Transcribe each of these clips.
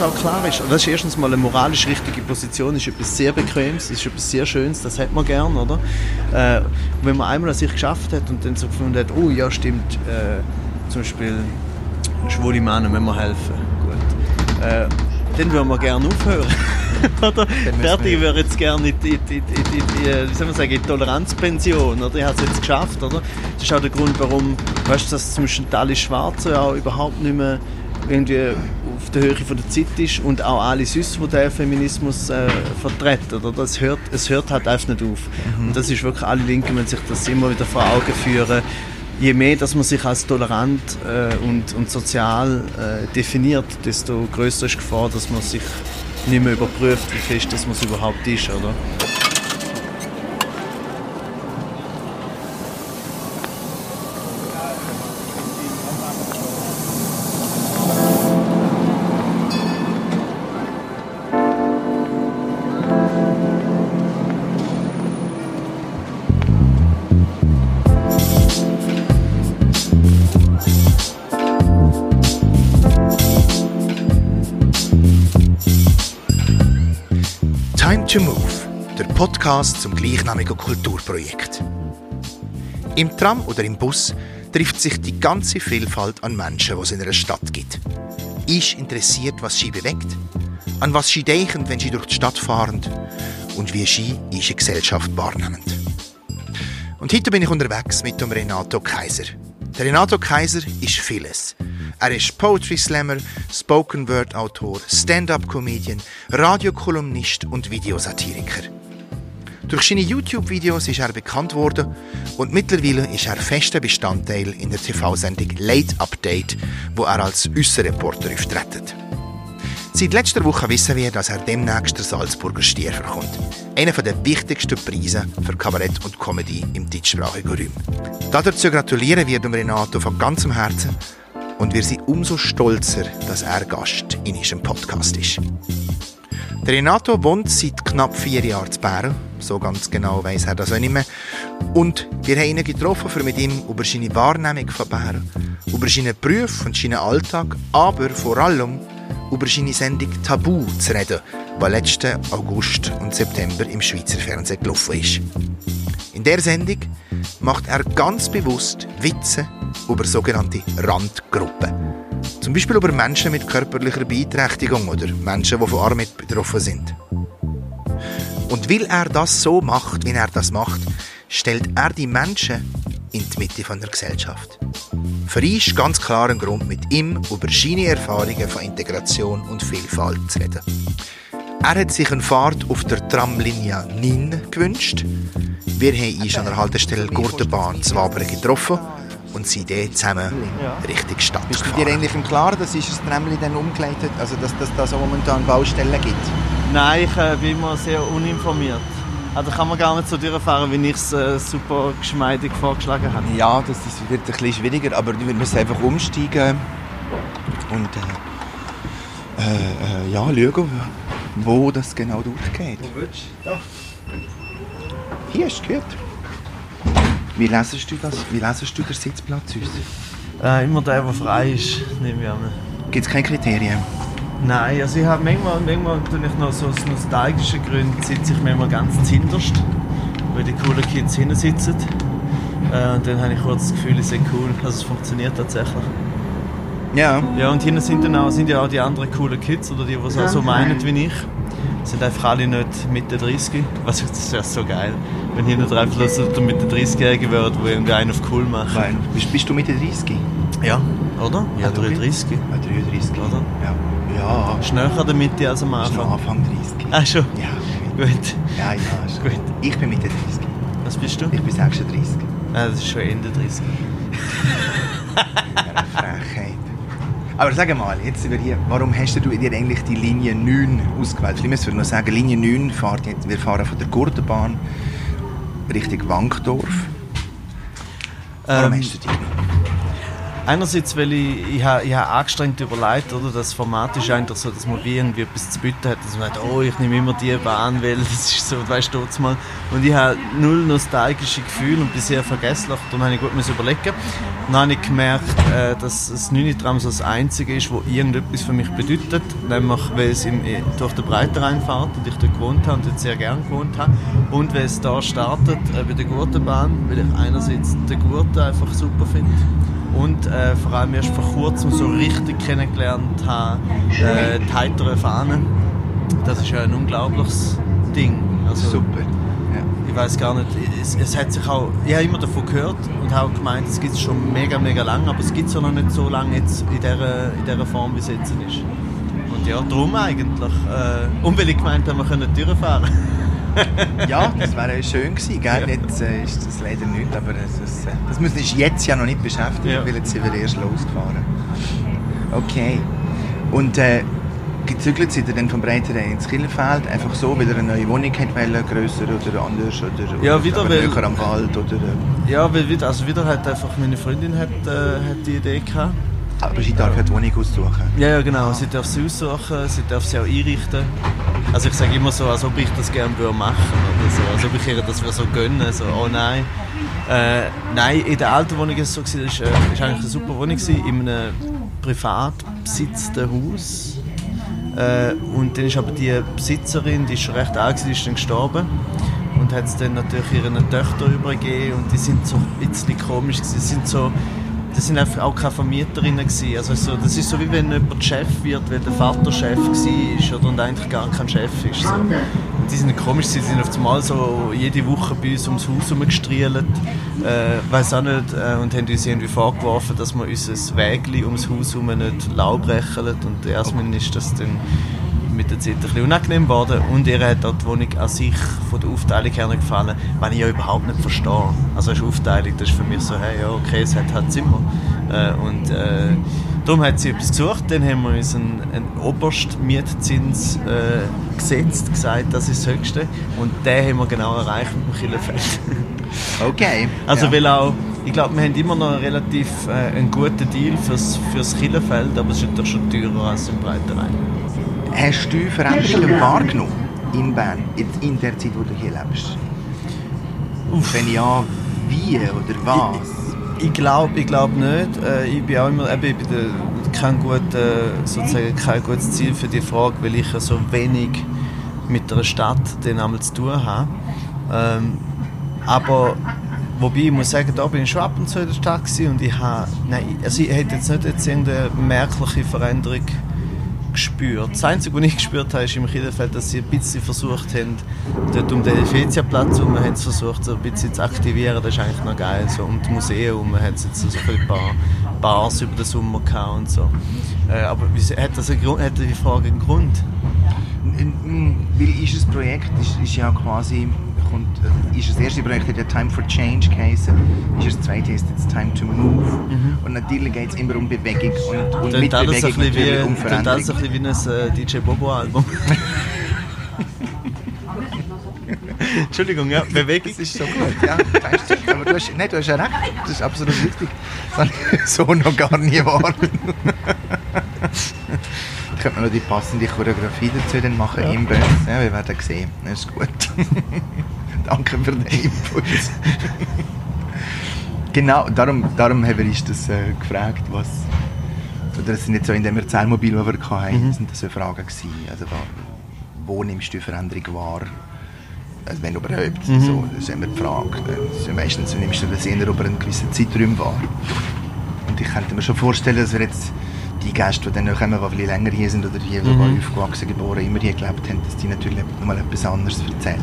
was auch klar ist, das ist erstens mal eine moralisch richtige Position, ist etwas sehr Bequemes, ist etwas sehr Schönes, das hat man gern, oder? Äh, wenn man einmal an sich geschafft hat und dann so gefunden hat, oh ja, stimmt, äh, zum Beispiel schwule Männer wenn wir helfen, gut. Äh, dann würden wir gerne aufhören. oder? Fertig wäre jetzt gerne in, in, in, in, wie soll man sagen, in Toleranzpension. Oder? Ich habe es jetzt geschafft. Oder? Das ist auch der Grund, warum weißt, dass zum Beispiel alle Schwarzen auch überhaupt nicht mehr irgendwie auf der Höhe von der Zeit ist und auch alle sonst, die den Feminismus äh, vertreten. Oder? Das hört, es hört halt einfach nicht auf. Mhm. Und das ist wirklich, alle Linken müssen sich das immer wieder vor Augen führen. Je mehr, dass man sich als tolerant äh, und, und sozial äh, definiert, desto größer ist die Gefahr, dass man sich nicht mehr überprüft, wie fest das man überhaupt ist. Oder? Podcast zum gleichnamigen Kulturprojekt. Im Tram oder im Bus trifft sich die ganze Vielfalt an Menschen, die es in einer Stadt gibt. Ist interessiert, was sie bewegt, an was sie denken, wenn sie durch die Stadt fahren und wie sie ihre Gesellschaft wahrnehmen. Und heute bin ich unterwegs mit dem Renato Kaiser. Der Renato Kaiser ist vieles. Er ist Poetry Slammer, Spoken Word Autor, Stand-up Comedian, Radiokolumnist und Videosatiriker. Durch seine YouTube-Videos ist er bekannt worden und mittlerweile ist er fester Bestandteil in der TV-Sendung Late Update, wo er als Aussenreporter auftritt. Seit letzter Woche wissen wir, dass er demnächst den Salzburger Stier bekommt. Einer der wichtigsten Preise für Kabarett und Comedy im deutschsprachigen Raum. Dazu gratulieren wir dem Renato von ganzem Herzen und wir sind umso stolzer, dass er Gast in unserem Podcast ist. Renato wohnt seit knapp vier Jahren zu Bern, so ganz genau weiß er das auch nicht mehr. Und wir haben ihn getroffen, um mit ihm über seine Wahrnehmung von Bern, über seinen Beruf und seinen Alltag, aber vor allem über seine Sendung Tabu zu reden, die letzten August und September im Schweizer Fernsehen gelaufen ist. In der Sendung macht er ganz bewusst Witze über sogenannte Randgruppen. Zum Beispiel über Menschen mit körperlicher Beeinträchtigung oder Menschen, die von Armut betroffen sind. Und weil er das so macht, wie er das macht, stellt er die Menschen in die Mitte von der Gesellschaft. Für ihn ist ganz klar ein Grund, mit ihm über seine Erfahrungen von Integration und Vielfalt zu reden. Er hat sich eine Fahrt auf der Tramlinie 9 gewünscht. Wir haben ihn an der Haltestelle Gurtenbahn Zwabern getroffen und sind dort zusammen ja. Richtung Stadt Bist gefahren. du dir eigentlich im Klaren, dass ist das dann umgeleitet, also dass es da so momentan Baustellen gibt? Nein, ich äh, bin immer sehr uninformiert. Also kann man gar nicht so durchfahren, wie ich es äh, super geschmeidig vorgeschlagen habe. Ja, das ist, wird ein bisschen schwieriger, aber wir müssen einfach umsteigen und äh, äh, äh ja, schauen, wo das genau durchgeht. Wo willst du? Da. Hier ist gehört. Wie lesest du das? Wie lesest du den Sitzplatz uns? Äh, immer der, der frei ist, nehme ich an. Gibt es keine Kriterien? Nein, also ich habe manchmal, manchmal tue ich noch so aus nostalgischen Gründen sitze ich manchmal ganz hinterst, weil die coolen Kids hinten sitzen. Äh, und dann habe ich kurz das Gefühl, es ist cool. Also es funktioniert tatsächlich. Ja. Ja, und hinten sind, dann auch, sind ja auch die anderen coolen Kids oder die, die es auch so meinen wie ich sind einfach alle nicht Mitte 30. Was das wäre so geil, wenn hier nur drei Plus Mitte 30-Jährige wären, die irgendwie einen auf cool machen. Nein. Bist, bist du Mitte 30? Ja, oder? Ja, 33. Ja, 33. Oder? Ja. ja. Schneller der Mitte als am Anfang. Anfang 30. Ach schon? Ja. Gut. Ja, ja, ist gut. Ich bin Mitte 30. Was bist du? Ich bin 36. Ah, das ist schon Ende 30. ja, Frechheit. Aber sag mal, jetzt über hier, warum hast du dir eigentlich die Linie 9 ausgewählt? Ich muss noch sagen, Linie 9 fährt jetzt, wir fahren von der Gurtenbahn Richtung Wankdorf. Warum ähm, hast du die genommen? Einerseits, weil ich, ich, ich habe angestrengt überlegt, oder? Das Format ist eigentlich so, dass man wie irgendwie etwas zu bieten hat, dass man sagt, oh, ich nehme immer die Bahn, weil das ist so, weißt du, mal. Und ich habe null nostalgische Gefühle und bin sehr vergesslich, darum habe ich gut überlegen. Dann habe ich gemerkt, äh, dass das Nünitram so das Einzige ist, wo irgendetwas für mich bedeutet, nämlich, weil es im, durch den Breitenrhein fährt und ich dort gewohnt habe und dort sehr gerne gewohnt habe und weil es da startet äh, bei der Gurtenbahn, weil ich einerseits den Gurten einfach super finde und äh, vor allem erst vor kurzem so richtig kennengelernt habe, äh, die heitere Fahne. Das ist ja ein unglaubliches Ding. Also, Super. Ja. Ich weiß gar nicht, es, es, hat sich auch, ich habe immer davon gehört und habe gemeint, es gibt es schon mega, mega lang, aber es gibt es ja noch nicht so lange jetzt in dieser, in dieser Form, wie es jetzt ist. Und ja, darum eigentlich. Äh, und weil ich gemeint habe, wir können Türen fahren. ja, das wäre schön gewesen. Gell? Jetzt äh, ist das leider nicht, aber das, ist, äh, das müssen uns jetzt ja noch nicht beschäftigen, ja. weil jetzt sind wir erst losgefahren. Okay. Und äh, gezügelt seid ihr dann vom Breiteren ins Killenfeld, einfach so, weil ihr eine neue Wohnung hat wollen, grösser oder anders, oder, ja, wieder, weil, näher am Wald, oder... Äh. Ja, weil wieder, also wieder halt einfach meine Freundin hat, äh, hat die Idee gehabt. Aber sie darf ja die Wohnung aussuchen? Ja, ja, genau. Sie darf sie aussuchen, sie darf sie auch einrichten. Also ich sage immer so, als ob ich das gerne würde machen oder so, als ob ich ihr das so gönnen so, oh nein. Äh, nein, in der alten Wohnung war es so, es war äh, eigentlich eine super Wohnung, in einem privat besitzten Haus. Äh, und dann ist aber die Besitzerin, die ist schon recht alt, die ist dann gestorben und hat es dann natürlich ihren Töchtern übergeben und die sind so ein bisschen komisch. Sie sind so das sind auch keine Vermieterinnen gewesen. Also so, das ist so wie wenn jemand Chef wird, weil der Vater Chef war oder und eigentlich gar kein Chef ist. So. Und die sind komisch, sie sind auf einmal so jede Woche bei uns ums Haus herumgestrielt, äh, weiß auch nicht, äh, und haben uns irgendwie vorgeworfen, dass wir unser Wägli ums Haus herum nicht Laub rächeln und erstmal ist das dann mit der Zeit ein bisschen unangenehm geworden und ihr hat auch die Wohnung an sich von der Aufteilung her nicht gefallen, was ich ja überhaupt nicht verstehe. Also eine Aufteilung, das ist für mich so, hey, ja, okay, es hat halt Zimmer. Äh, und äh, darum hat sie etwas gesucht, dann haben wir uns einen, einen Oberstmietzins äh, gesetzt, gesagt, das ist das Höchste und den haben wir genau erreicht mit dem Killenfeld. Okay. Also ja. weil auch ich glaube, wir haben immer noch einen relativ äh, einen guten Deal fürs, fürs Killenfeld, aber es ist doch schon teurer als im Breitenrhein. Hast du Veränderungen wahrgenommen in Bern, in der Zeit, wo du hier lebst? Uff. Wenn ja, wie oder was? Ich, ich glaube ich glaub nicht. Äh, ich bin auch immer eben, ich bin kein, gut, sozusagen kein gutes Ziel für die Frage, weil ich so wenig mit einer Stadt den einmal zu tun habe. Ähm, aber wobei ich muss sagen, da bin ich schon ab und zu in der Stadt und ich habe, nein, also ich hätte jetzt nicht jetzt irgendeine merkliche Veränderung gespürt. Das Einzige, was ich gespürt habe, ist im Kinderfeld, dass sie ein bisschen versucht haben, dort um den Helvetia-Platz herum, haben sie versucht, so ein bisschen zu aktivieren. Das ist eigentlich noch geil. So um das Museum herum hat es jetzt so ein paar Bars über den Sommer gehabt und so. Äh, aber hat, das Grund, hat die Frage einen Grund? Weil ist das Projekt ist, ist ja quasi kommt, äh, ist das erste Projekt der Time for Change geheißen, ist das zweite heißt jetzt Time to Move. Mhm. Und natürlich geht es immer um Bewegung und, und mit Bewegung natürlich wie, um Veränderung. Das ein bisschen wie ein äh, DJ Bobo Album. Entschuldigung, ja, Bewegung. Das ist so gut, ja. Aber du hast, nein, du hast ja recht, das ist absolut richtig. Das habe ich so noch gar nie wahrgenommen. Ich könnte noch die passende Choreografie dazu dann machen ja. im Bus. Ja, wir werden sehen. Das ist gut. Danke für den Input. genau, darum, darum haben wir uns das äh, gefragt, was... Oder es sind jetzt so in dem Erzählmobil, das wir hatten, mhm. sind das so Fragen gewesen. Also, wo, wo nimmst du die Veränderung wahr? Also wenn überhaupt. Mhm. So, das ist immer die Frage. Also meistens nimmst du das eher über einen gewissen Zeitraum wahr. Und ich könnte mir schon vorstellen, dass wir jetzt die Gäste, die dann noch kommen, die länger hier sind oder hier mhm. aufgewachsen, geboren, immer hier gelebt haben, dass die natürlich nochmal etwas anderes erzählen.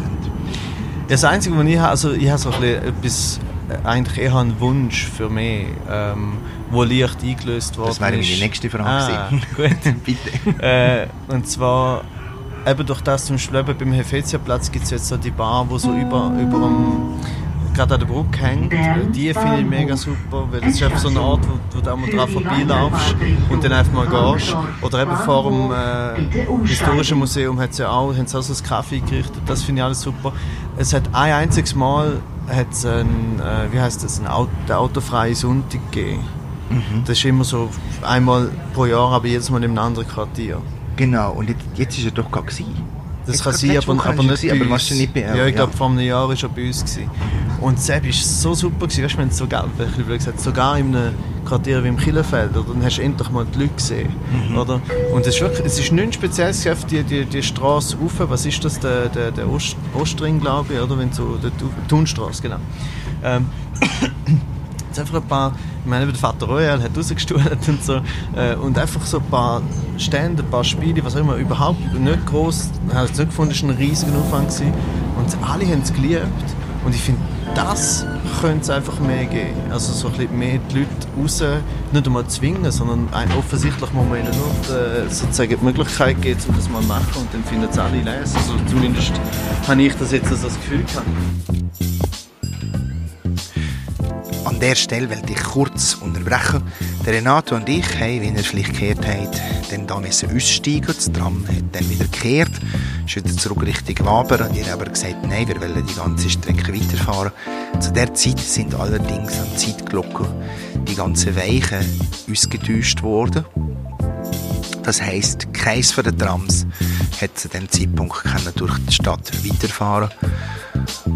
Das Einzige, was ich habe, also ich habe so ein etwas, äh, eigentlich eher einen Wunsch für mich, ähm, wo leicht eingelöst worden ist. Das wäre meine nächste Frage. Ah, gut. Bitte. Äh, und zwar eben durch das zum Beispiel beim Helvetia-Platz gibt es jetzt so die Bar, wo so über, über dem gerade an der Brücke hängt. Die finde ich mega super, weil das ist einfach so eine Art, wo, wo du einmal dran vorbeilaufst und dann einfach mal gehst. Oder eben vor dem äh, Historischen Museum hat ja auch, haben sie auch so ein Kaffee gerichtet, das finde ich alles super. Es hat ein einziges Mal hat's ein, äh, wie heißt das, ein Auto, autofreie Sonntag gegeben. Mhm. Das ist immer so einmal pro Jahr, aber jedes Mal in einem anderen Quartier. Genau, und jetzt, jetzt ist er doch gar gewesen. Das kann sein, aber, aber nicht gewesen, aber warst du nicht bei Ja, ich glaube, vor einem Jahr war er bei uns. Gewesen. Und Sepp war so super, gewesen. weißt du, wenn es sogar, gesagt, sogar in einem Quartier wie im Killefeld, oder, dann hast du endlich mal die Leute gesehen. Mhm. Oder? Und es ist wirklich, es ist nichts Spezielles auf die, die, die Straße rauf, was ist das, der, der, der Ost, Ostring, glaube ich, oder, wenn so, der Thunstraße, genau. Ähm, jetzt einfach ein paar ich meine, der Vater Royal hat rausgestuhlt und so. Äh, und einfach so ein paar Stände, ein paar Spiele, was auch immer, überhaupt nicht groß. Habe es nicht gefunden, es war ein riesiger Aufwand. Gewesen. Und alle haben es geliebt. Und ich finde, das könnte es einfach mehr geben. Also so ein bisschen mehr die Leute raus, nicht einmal zwingen, sondern offensichtlich muss man ihnen nur äh, sozusagen die Möglichkeit geben, um das mal zu machen und dann finden es alle lesen. Also zumindest habe ich das jetzt als das Gefühl gehabt. An der Stelle will ich kurz unterbrechen. Der Renato und ich haben, wie ihr vielleicht gehört habt, dann da müssen aussteigen. Das Tram hat dann wieder gekehrt, ist wieder zurück Richtung Waber. Und ihr aber gesagt, nein, wir wollen die ganze Strecke weiterfahren. Zu der Zeit sind allerdings an Zeitglocken die ganzen Weichen ausgetäuscht worden. Das heisst, keins von den Trams hat zu dem Zeitpunkt durch die Stadt weiterfahren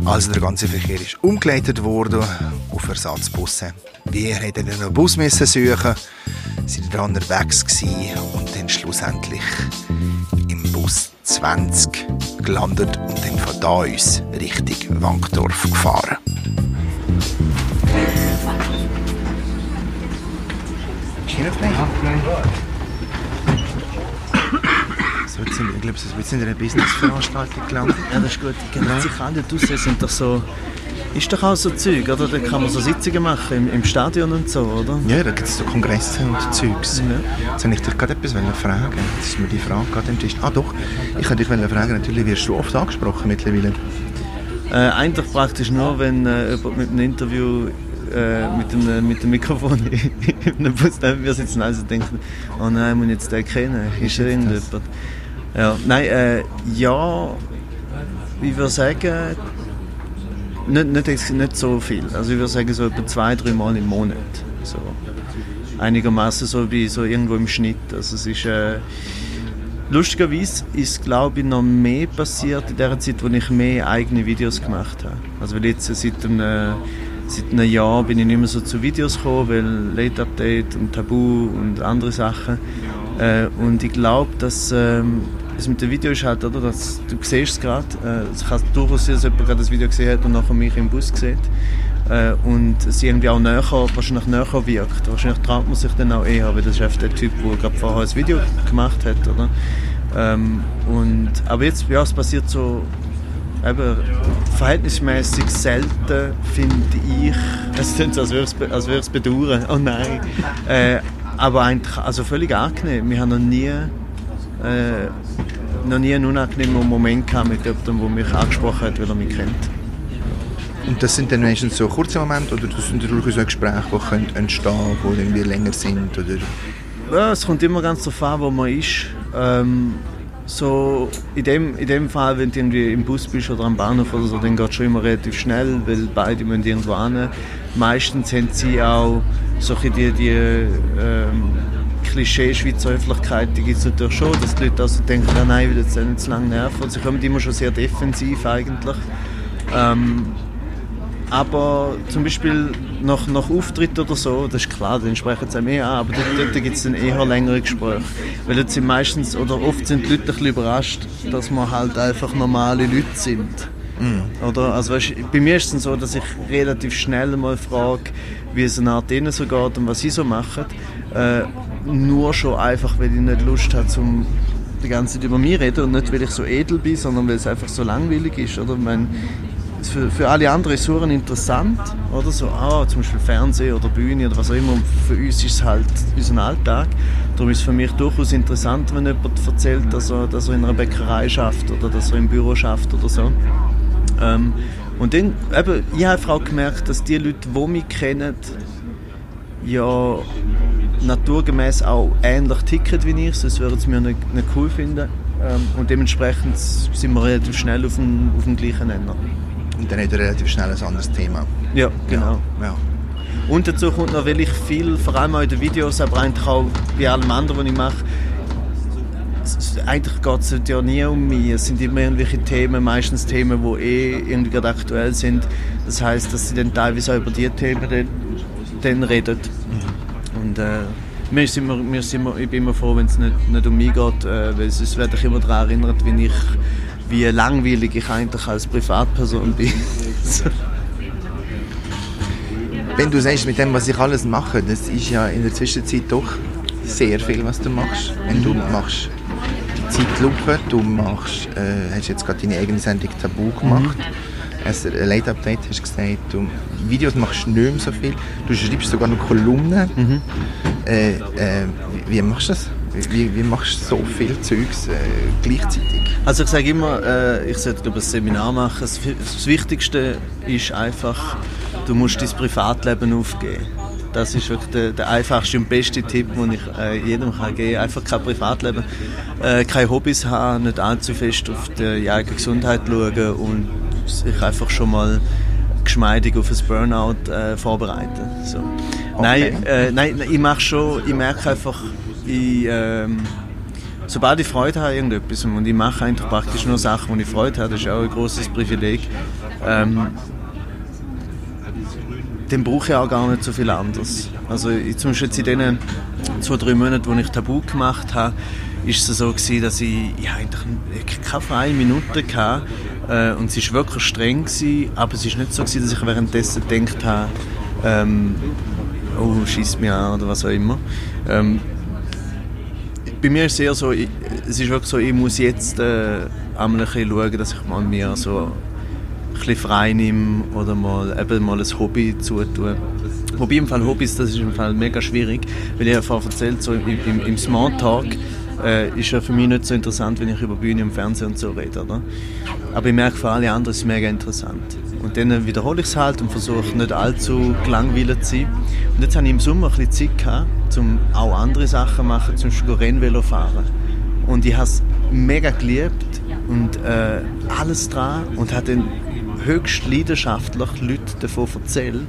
also der ganze Verkehr ist umgeleitet worden auf Ersatzbusse. Wir hätten einen Bus müssen suchen, sind dann unterwegs gewesen und dann schlussendlich im Bus 20 gelandet und dann von da aus Richtung Wankdorf gefahren. Jetzt sind, ich glaube, wir sind in einer Business-Veranstaltung gelandet. Ja, das ist gut. Genau. Sich alle draussen sind doch so... Ist doch auch so Zeug, oder? Da kann man so Sitzungen machen im, im Stadion und so, oder? Ja, da gibt es so Kongresse und Zeugs. Ja. Jetzt wollte ich dich gerade etwas fragen. Jetzt ist mir die Frage gerade am Tisch. Ah doch, ich wollte dich fragen, natürlich wirst du oft angesprochen mittlerweile. Äh, eigentlich praktisch nur, wenn äh, jemand mit einem Interview äh, mit, dem, mit dem Mikrofon in einem Bus neben mir sitzen also denken, oh nein, muss ich jetzt den kennen? Ist er irgendjemand? Ja, nein, äh, ja, ich würde sagen, nicht, nicht, nicht so viel. Also ich würde sagen, so etwa zwei, drei Mal im Monat. So. Einigermaßen so wie so irgendwo im Schnitt. Also es ist, äh, lustigerweise ist, glaube ich, noch mehr passiert in der Zeit, wo ich mehr eigene Videos gemacht habe. Also weil jetzt seit einem, seit einem Jahr bin ich nicht mehr so zu Videos gekommen, weil Late Update und Tabu und andere Sachen. Äh, und ich glaube, dass ähm, das mit dem Video ist halt, oder, dass, du siehst es gerade, äh, es kann durchaus sein, dass jemand gerade das Video gesehen hat und nachher mich im Bus sieht. Äh, und es irgendwie auch näher, wahrscheinlich näher wirkt. Wahrscheinlich traut man sich dann auch eher, weil das ist der Typ, der gerade vorher ein Video gemacht hat, oder? Ähm, und, aber jetzt, ja, es passiert so eben, verhältnismäßig selten, finde ich. Es klingt so, als würde es bedauern. Oh nein. Äh, aber eigentlich, also völlig angenehm. Wir haben noch nie äh, noch nie einen unangenehmen Moment gehabt mit jemandem, der mich angesprochen hat, weil er mich kennt. Und das sind dann meistens so kurze Momente oder das sind durchaus so Gespräche, die können entstehen können, die irgendwie länger sind? Oder? Ja, es kommt immer ganz darauf an, wo man ist. Ähm, so in dem, in dem Fall, wenn du irgendwie im Bus bist oder am Bahnhof oder so, dann geht es schon immer relativ schnell, weil beide müssen irgendwo hin. Meistens haben sie auch solche die, die ähm, Klischee Schweizer Höflichkeit, die gibt es natürlich schon, dass die Leute also denken, ja, nein, ich will jetzt nicht zu lange nerven. Also sie kommen immer schon sehr defensiv eigentlich. Ähm, aber zum Beispiel nach, nach Auftritt oder so, das ist klar, dann sprechen sie mehr an, aber dort, dort gibt es dann eher längere Gespräche. Weil dort sind meistens, oder oft sind die Leute ein bisschen überrascht, dass wir halt einfach normale Leute sind. Mm. Oder? Also weißt, bei mir ist es so, dass ich relativ schnell mal frage, wie es einer denen so geht und was sie so machen. Äh, nur schon einfach, weil ich nicht Lust habe, zum die ganze Zeit über mich reden und nicht, weil ich so edel bin, sondern weil es einfach so langweilig ist. Oder? Ich meine, für, für alle anderen ist es interessant, oder so, ah, zum Beispiel Fernsehen oder Bühne oder was auch immer. Für uns ist es halt unser Alltag. Darum ist es für mich durchaus interessant, wenn jemand erzählt, dass er, dass er in einer Bäckerei schafft oder dass er im Büro schafft oder so. Ähm, und dann, eben, ich habe auch gemerkt, dass die Leute, die mich kennen, ja naturgemäß auch ähnlich ticken wie ich, sonst würden sie mir nicht, nicht cool finden. Ähm, und dementsprechend sind wir relativ schnell auf dem, auf dem gleichen Nenner. Und dann hat er relativ schnell ein anderes Thema. Ja, genau. Ja, ja. Und dazu kommt noch, weil ich viel, vor allem auch in den Videos, aber eigentlich auch bei allem anderen, was ich mache, eigentlich geht es ja nie um mich. Es sind immer irgendwelche Themen, meistens Themen, die eh irgendwie gerade aktuell sind. Das heißt, dass sie dann teilweise auch über diese Themen dann, dann reden. Und äh, mir ist immer, mir ist immer, ich bin immer froh, wenn es nicht, nicht um mich geht, äh, weil sonst werde ich immer daran erinnert, wie ich wie langweilig ich eigentlich als Privatperson bin. Wenn du sagst, mit dem, was ich alles mache, das ist ja in der Zwischenzeit doch sehr viel, was du machst. Wenn du machst die Zeitlupe, du machst, äh, hast jetzt gerade deine eigene Sendung Tabu gemacht, mhm. Ein Late Update hast du gesagt, du Videos machst du nicht mehr so viel, du schreibst sogar noch Kolumnen. Mhm. Äh, äh, wie machst du das? Wie, wie machst du so viel Zeugs äh, gleichzeitig? Also ich sage immer, äh, ich sollte ein Seminar machen. Das, das Wichtigste ist einfach, du musst dein Privatleben aufgeben. Das ist wirklich der, der, einfachste und beste Tipp, den ich äh, jedem kann geben kann. Einfach kein Privatleben, äh, keine Hobbys haben, nicht allzu fest auf die eigene Gesundheit schauen und sich einfach schon mal geschmeidig auf ein Burnout äh, vorbereiten. So. Okay. Nein, äh, nein, ich mache schon, ich merke einfach, ich, ähm, sobald ich Freude habe irgendetwas und ich mache eigentlich praktisch nur Sachen, wo ich Freude habe, das ist auch ein großes Privileg, ähm, dann brauche ich auch gar nicht so viel anderes. Also ich, zum Beispiel in den zwei, drei Monaten, wo ich Tabu gemacht habe, ist es so gewesen, dass ich ja, eigentlich keine freie Minute hatte äh, und es war wirklich streng gewesen, aber es ist nicht so gewesen, dass ich währenddessen gedacht habe, ähm, oh, schießt mir an oder was auch immer. Ähm, bei mir ist es eher so, ich, es ist wirklich so, ich muss jetzt äh, einmal ein schauen, dass ich mal mir so ein frei nehme oder mal, eben mal ein Hobby zutue. Wobei im Fall Hobbys, das ist im Fall mega schwierig, weil ich ja vorhin erzählt, so im, im, im Smalltalk äh, ist ja für mich nicht so interessant, wenn ich über Bühne im Fernsehen und so rede. Oder? Aber ich merke für alle anderen ist es mega interessant. Und dann wiederhole ich es halt und versuche nicht allzu gelangweilt zu sein. Und jetzt habe ich im Sommer ein bisschen Zeit gehabt, um auch andere Sachen zu machen, zum Beispiel Rennvelo fahren. Und ich habe es mega geliebt und äh, alles dran und habe dann höchst leidenschaftlich Leute davon erzählt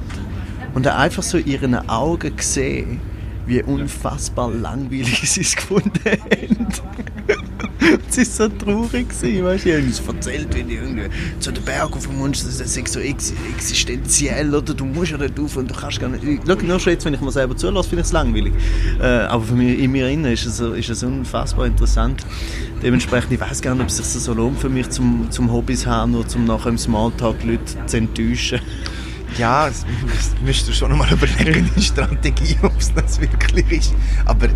und einfach so in ihren Augen gesehen, wie unfassbar langweilig sie es gefunden haben. es war so traurig, weißt du? Ich habe uns erzählt, wie die irgendwie zu den Berg auf dem Mund, das ist so existenziell, oder du musst ja nicht auf und du kannst gar nicht... Schau, nur schon jetzt, wenn ich mir selber zulasse, finde ich es langweilig. Äh, aber für mich, in mir innen ist es, ist es unfassbar interessant. Dementsprechend, ich weiß gar nicht, ob es sich so lohnt für mich, zum, zum Hobbys haben, nur zum nachher im Smalltalk Leute zu enttäuschen. Ja, das müsstest du schon mal überlegen, die Strategie, ob es das wirklich ist. Aber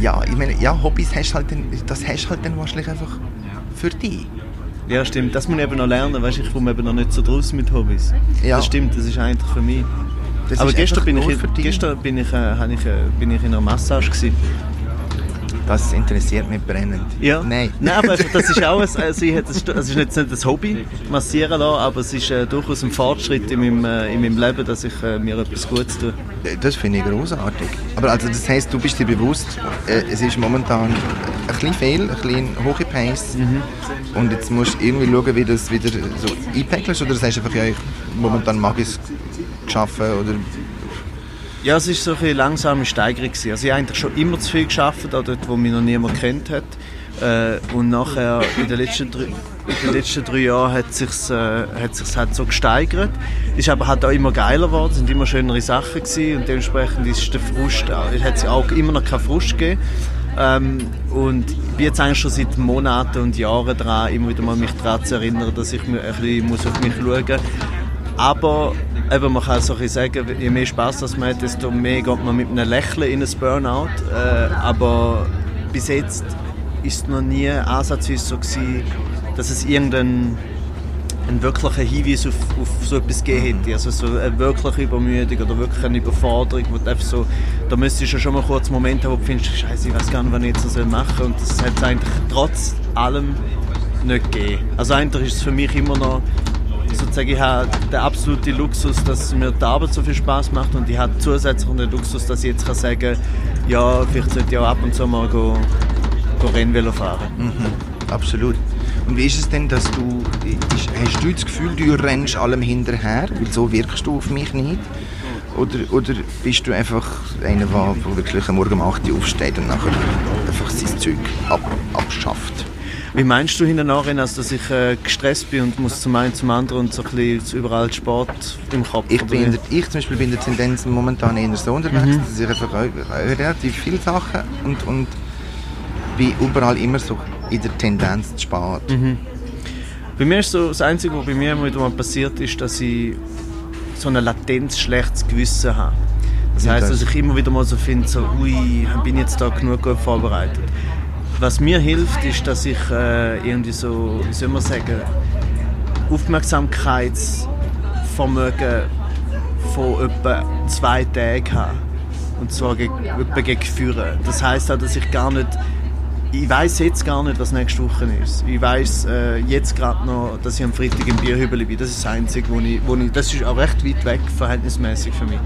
ja, ich meine, ja, Hobbys hast halt dann, das hast du halt dann wahrscheinlich einfach für dich. Ja, stimmt. Das muss ich eben noch lernen. Weißt, ich komme eben noch nicht so draus mit Hobbys. Ja. Das stimmt, das ist eigentlich für mich. Das Aber gestern bin, ich, gestern bin ich, äh, ich, äh, bin ich in einer Massage gewesen. Das interessiert mich brennend. Ja. Nein. Nein, aber das ist auch ein, also ich das ist jetzt nicht das Hobby, massieren lassen, aber es ist äh, durchaus ein Fortschritt in meinem, äh, in meinem Leben, dass ich äh, mir etwas Gutes tue. Das finde ich großartig. Aber also das heisst, du bist dir bewusst, äh, es ist momentan ein bisschen viel, ein bisschen hohe Pace mhm. und jetzt musst du irgendwie schauen, wie das wieder so einpäckelst oder das heißt einfach, ja, ich, momentan mag ich es schaffen oder ja, es war so eine langsame Steigerung. Also ich habe eigentlich schon immer zu viel geschafft, auch dort, wo mich noch niemand kennt hat. Äh, und nachher, in den letzten drei, in den letzten drei Jahren, hat es sich, äh, hat sich's halt so gesteigert. Es ist aber halt auch immer geiler geworden, es sind immer schönere Sachen gewesen und dementsprechend ist der Frust, es hat auch immer noch keinen Frust gegeben. Ähm, und ich bin jetzt eigentlich schon seit Monaten und Jahren dran, immer wieder mal mich daran zu erinnern, dass ich ein bisschen muss auf mich schauen muss. Aber eben, man kann so sagen, je mehr Spaß das man hat, desto mehr geht man mit einem Lächeln in ein Burnout. Äh, aber bis jetzt ist es noch nie ansatzweise so gewesen, dass es irgendeinen einen wirklichen Hinweis auf, auf so etwas gegeben hätte. Also so eine wirkliche Übermüdung oder wirklich eine Überforderung, wo so, da müsstest du schon mal kurz Moment haben, wo du findest, Scheiße, ich weiß gar nicht, was ich jetzt so machen soll. Und das hat es eigentlich trotz allem nicht gegeben. Also eigentlich ist es für mich immer noch sozusagen, ich habe den absoluten Luxus, dass mir die Arbeit so viel Spaß macht und ich habe zusätzlich den Luxus, dass ich jetzt kann sagen ja, vielleicht sollte ich auch ab und zu mal go, go Rennvelo fahren. Mhm, absolut. Und wie ist es denn, dass du, hast du das Gefühl, du rennst allem hinterher, weil so wirkst du auf mich nicht? oder, oder bist du einfach einer, der wirklich am Morgen um 8 Uhr aufsteht und nachher einfach sein Zeug ab, abschafft? Wie meinst du hinten also, dass ich äh, gestresst bin und muss zum einen zum anderen und so ein bisschen überall Sport im Kopf? Ich, bin der, ich zum Beispiel bin der Tendenz momentan eher so unterwegs, mhm. dass ich einfach relativ viele Sachen und, und bin überall immer so in der Tendenz zu spät. Mhm. Bei mir ist so, das Einzige, was bei mir immer wieder mal passiert ist, dass ich so ein latent schlechtes Gewissen habe. Das heißt, dass ich immer wieder mal so finde, so, ui, bin ich jetzt da genug gut vorbereitet. Was mir hilft, ist, dass ich äh, irgendwie so, wie soll man sagen, Aufmerksamkeitsvermögen von etwa zwei Tagen habe. Und zwar gegen, etwa gegen Führen. Das heißt auch, dass ich gar nicht ich weiß jetzt gar nicht, was nächste Woche ist. Ich weiß äh, jetzt gerade noch, dass ich am Freitag im Bierhübeli bin. Das ist das Einzige, wo ich, wo ich, das ist auch recht weit weg, verhältnismäßig für mich.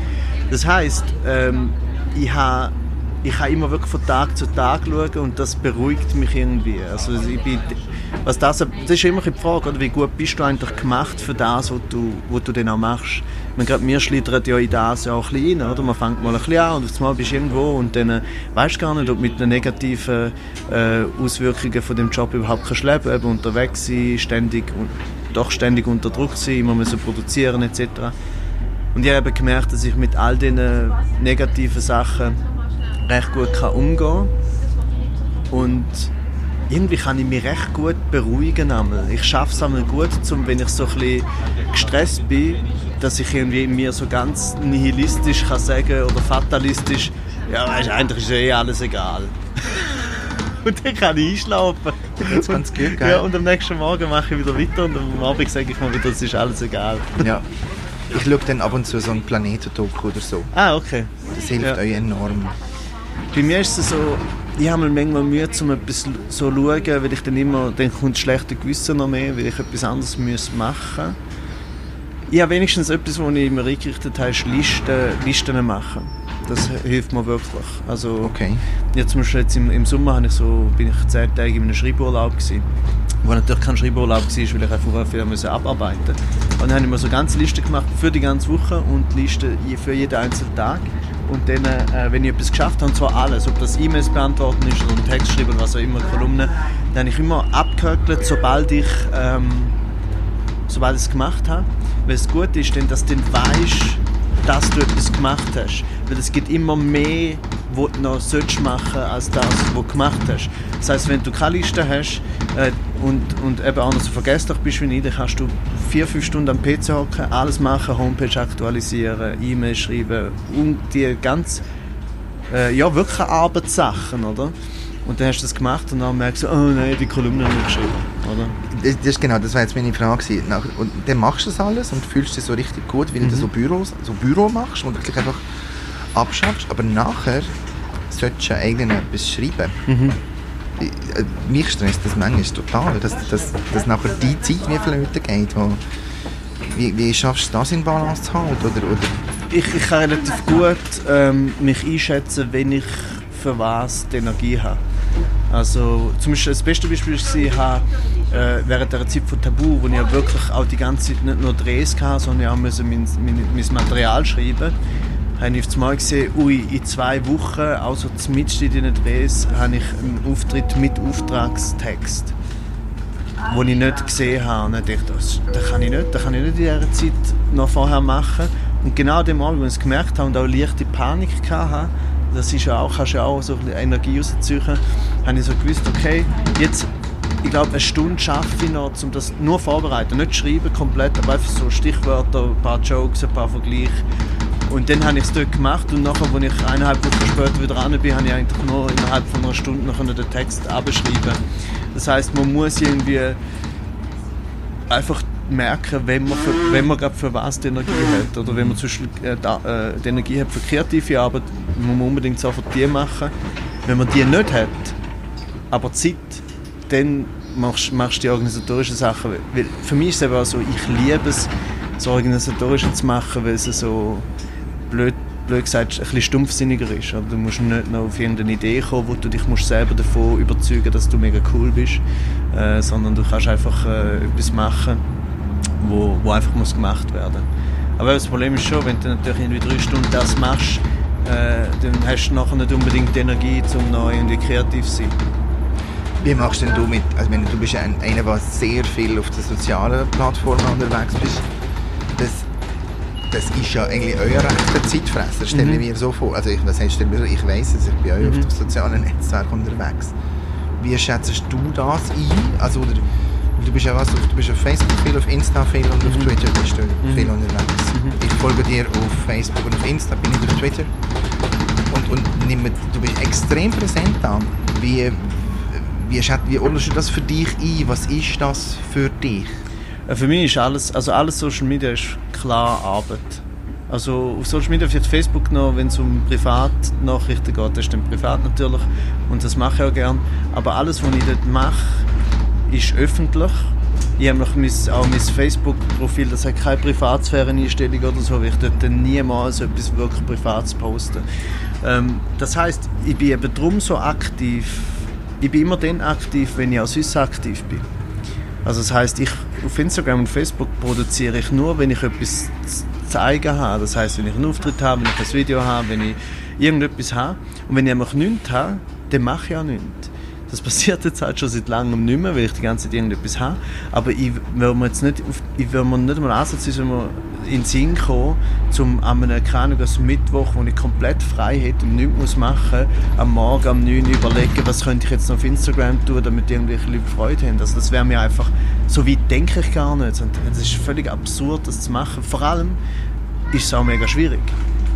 Das heißt, ähm, ich habe ich kann immer wirklich von Tag zu Tag schauen und das beruhigt mich irgendwie. Also bin, was das, das ist immer die Frage, oder? wie gut bist du eigentlich gemacht für das, was du, was du dann auch machst. Man, gerade wir schlittern ja in das auch ein bisschen rein, oder? Man fängt mal ein bisschen an und auf einmal bist du irgendwo und dann äh, weißt du gar nicht, ob mit den negativen äh, Auswirkungen von dem Job überhaupt kannst leben, eben unterwegs sein, ständig, doch ständig unter Druck sein, immer müssen produzieren etc. Und ich habe gemerkt, dass ich mit all diesen negativen Sachen recht gut kann umgehen und irgendwie kann ich mich recht gut beruhigen. Einmal. Ich schaffe es einmal gut, zum, wenn ich so ein bisschen gestresst bin, dass ich irgendwie mir so ganz nihilistisch kann sagen oder fatalistisch, ja weißt, eigentlich ist eh alles egal. und dann kann ich einschlafen. Das ganz gut, gell? Ja, und am nächsten Morgen mache ich wieder weiter und am Abend sage ich mir wieder, es ist alles egal. Ja. Ich schaue dann ab und zu so einen Planetendoku oder so. Ah, okay. Das hilft ja. euch enorm. Bei mir ist es so, ich habe manchmal Mühe, um etwas so zu schauen, weil ich dann immer, dann kommt das schlechte Gewissen noch mehr, weil ich etwas anderes muss machen Ich habe wenigstens etwas, was ich mir eingerichtet habe, ist Listen, Listen machen. Das hilft mir wirklich. Also, okay. ja, zum Beispiel jetzt im, im Sommer ich so, bin ich zehn Tage in einem Schreiburlaub gewesen. Wo natürlich kein Schreiburlaub war, weil ich einfach viel musste abarbeiten musste. Und dann habe ich mir so ganze Listen gemacht für die ganze Woche und Listen für jeden einzelnen Tag. Und dann, äh, wenn ich etwas geschafft habe, und zwar alles, ob das E-Mails beantworten ist oder einen Text schreiben, was auch immer, Kolumnen, dann habe ich immer abgehökelt, sobald ich, ähm, sobald es gemacht habe. Weil es gut ist, denn, dass du dann weißt, dass du etwas gemacht hast. Weil es gibt immer mehr, was du noch sollst machen als das, was du gemacht hast. Das heißt, wenn du keine Liste hast äh, und, und eben auch noch so vergesslich bist wie ich, dann kannst du vier, fünf Stunden am PC hocken, alles machen, Homepage aktualisieren, E-Mail schreiben und die ganz, äh, ja, wirklich Arbeitssachen, oder? Und dann hast du das gemacht und dann merkst du, oh nein, die Kolumne nicht geschrieben, oder? Das, das, genau, das war jetzt meine Frage. Und dann machst du das alles und fühlst dich so richtig gut, weil mhm. du so, Büros, so Büro machst und wirklich einfach abschaffst. Aber nachher solltest du eigentlich etwas schreiben. Mhm. Äh, mich stresst das manchmal total, dass, dass, dass nachher die Zeit wie flöten geht. Wo, wie, wie schaffst du das in Balance zu halten? Oder, oder? Ich, ich kann relativ gut ähm, mich einschätzen, wenn ich für was die Energie habe. Also zum Beispiel das beste Beispiel ist, ich habe äh, während der Zeit von Tabu, wo ich ja wirklich auch die ganze Zeit nicht nur Drehs hatte, sondern auch mein, mein, mein Material schreiben habe ich auf gesehen, ui, in zwei Wochen, also mitten in den Drehs, habe ich einen Auftritt mit Auftragstext, den ich nicht gesehen habe. Und ich dachte, das, das kann ich nicht, das kann ich nicht in dieser Zeit noch vorher machen. Und genau an dem Mal, wo ich es gemerkt habe und auch leichte Panik hatte, das ist ja auch, kannst ja auch so ein Energie rausziehen, habe ich so gewusst, okay, jetzt, ich glaube, eine Stunde schaffe ich noch, um das nur vorzubereiten, nicht schreiben komplett, aber einfach so Stichwörter, ein paar Jokes, ein paar Vergleiche und dann habe ich es dort gemacht und nachher, als ich eineinhalb Wochen später wieder ran bin, habe ich eigentlich nur innerhalb von einer Stunde noch den Text abschreiben. Das heißt, man muss irgendwie einfach merken, wenn man, für, wenn man gerade für was die Energie hat. Oder wenn man zum Beispiel äh, äh, die Energie hat für kreative Arbeit, muss man unbedingt sofort die machen. Wenn man die nicht hat, aber Zeit, dann machst, du die organisatorischen Sachen. Weil für mich ist es eben auch so, ich liebe es, so organisatorische zu machen, weil es so blöd, blöd gesagt, ein bisschen stumpfsinniger ist. Du musst nicht noch auf irgendeine Idee kommen, wo du dich musst selber davon überzeugen dass du mega cool bist, äh, sondern du kannst einfach äh, etwas machen, wo, wo einfach muss gemacht werden Aber das Problem ist schon, wenn du natürlich irgendwie drei Stunden das machst, äh, dann hast du nachher nicht unbedingt die Energie, um noch irgendwie kreativ zu sein. Wie machst denn du mit, also du bist ein, einer, der sehr viel auf den sozialen Plattformen unterwegs bist, das, das ist ja eigentlich euer rechter Zeitfresser, stelle Mhm. ich mir so vor. Also ich, was heißt, ich weiss es, ich bin euch auf Mhm. dem sozialen Netzwerk unterwegs. Wie schätzt du das ein? Also, oder, du bist ja was, du bist auf Facebook viel, auf Insta viel und auf Mhm. Twitter bist du Mhm. viel unterwegs. Mhm. Ich folge dir auf Facebook und auf Insta, bin ich auf Twitter. Und, und nimm, du bist extrem präsent da. Wie, wie, wie ordnest du das für dich ein? Was ist das für dich? Äh, Für mich ist alles, also alles Social Media ist klar Arbeit. Also auf Social Media, vielleicht Facebook noch, wenn es um Privatnachrichten geht, das ist dann privat natürlich und das mache ich auch gern. Aber alles, was ich dort mache, ist öffentlich. Ich habe noch mein, auch mein Facebook-Profil, das hat keine Privatsphäre-Einstellung oder so, weil ich dort dann niemals etwas wirklich Privates poste. Ähm, das heißt, ich bin eben darum so aktiv, ich bin immer dann aktiv, wenn ich auch sonst aktiv bin. Also das heißt, ich auf Instagram und Facebook produziere ich nur, wenn ich etwas zu zeigen habe. Das heißt, wenn ich einen Auftritt habe, wenn ich ein Video habe, wenn ich irgendetwas habe. Und wenn ich einfach nichts habe, dann mache ich auch nichts. Das passiert jetzt halt schon seit langem nicht mehr, weil ich die ganze Zeit irgendetwas habe. Aber ich will mir jetzt nicht, auf, ich will mir nicht mal ansetzen, wenn wir in den Sinn kommen, zum an einem, keine Ahnung, also Mittwoch, wo ich komplett frei hätte und nichts muss machen, am Morgen um 9 Uhr überlegen, was könnte ich jetzt noch auf Instagram tun, damit irgendwelche Leute Freude haben. Also das wäre mir einfach, so weit denke ich gar nicht. Und es ist völlig absurd, das zu machen. Vor allem ist es auch mega schwierig.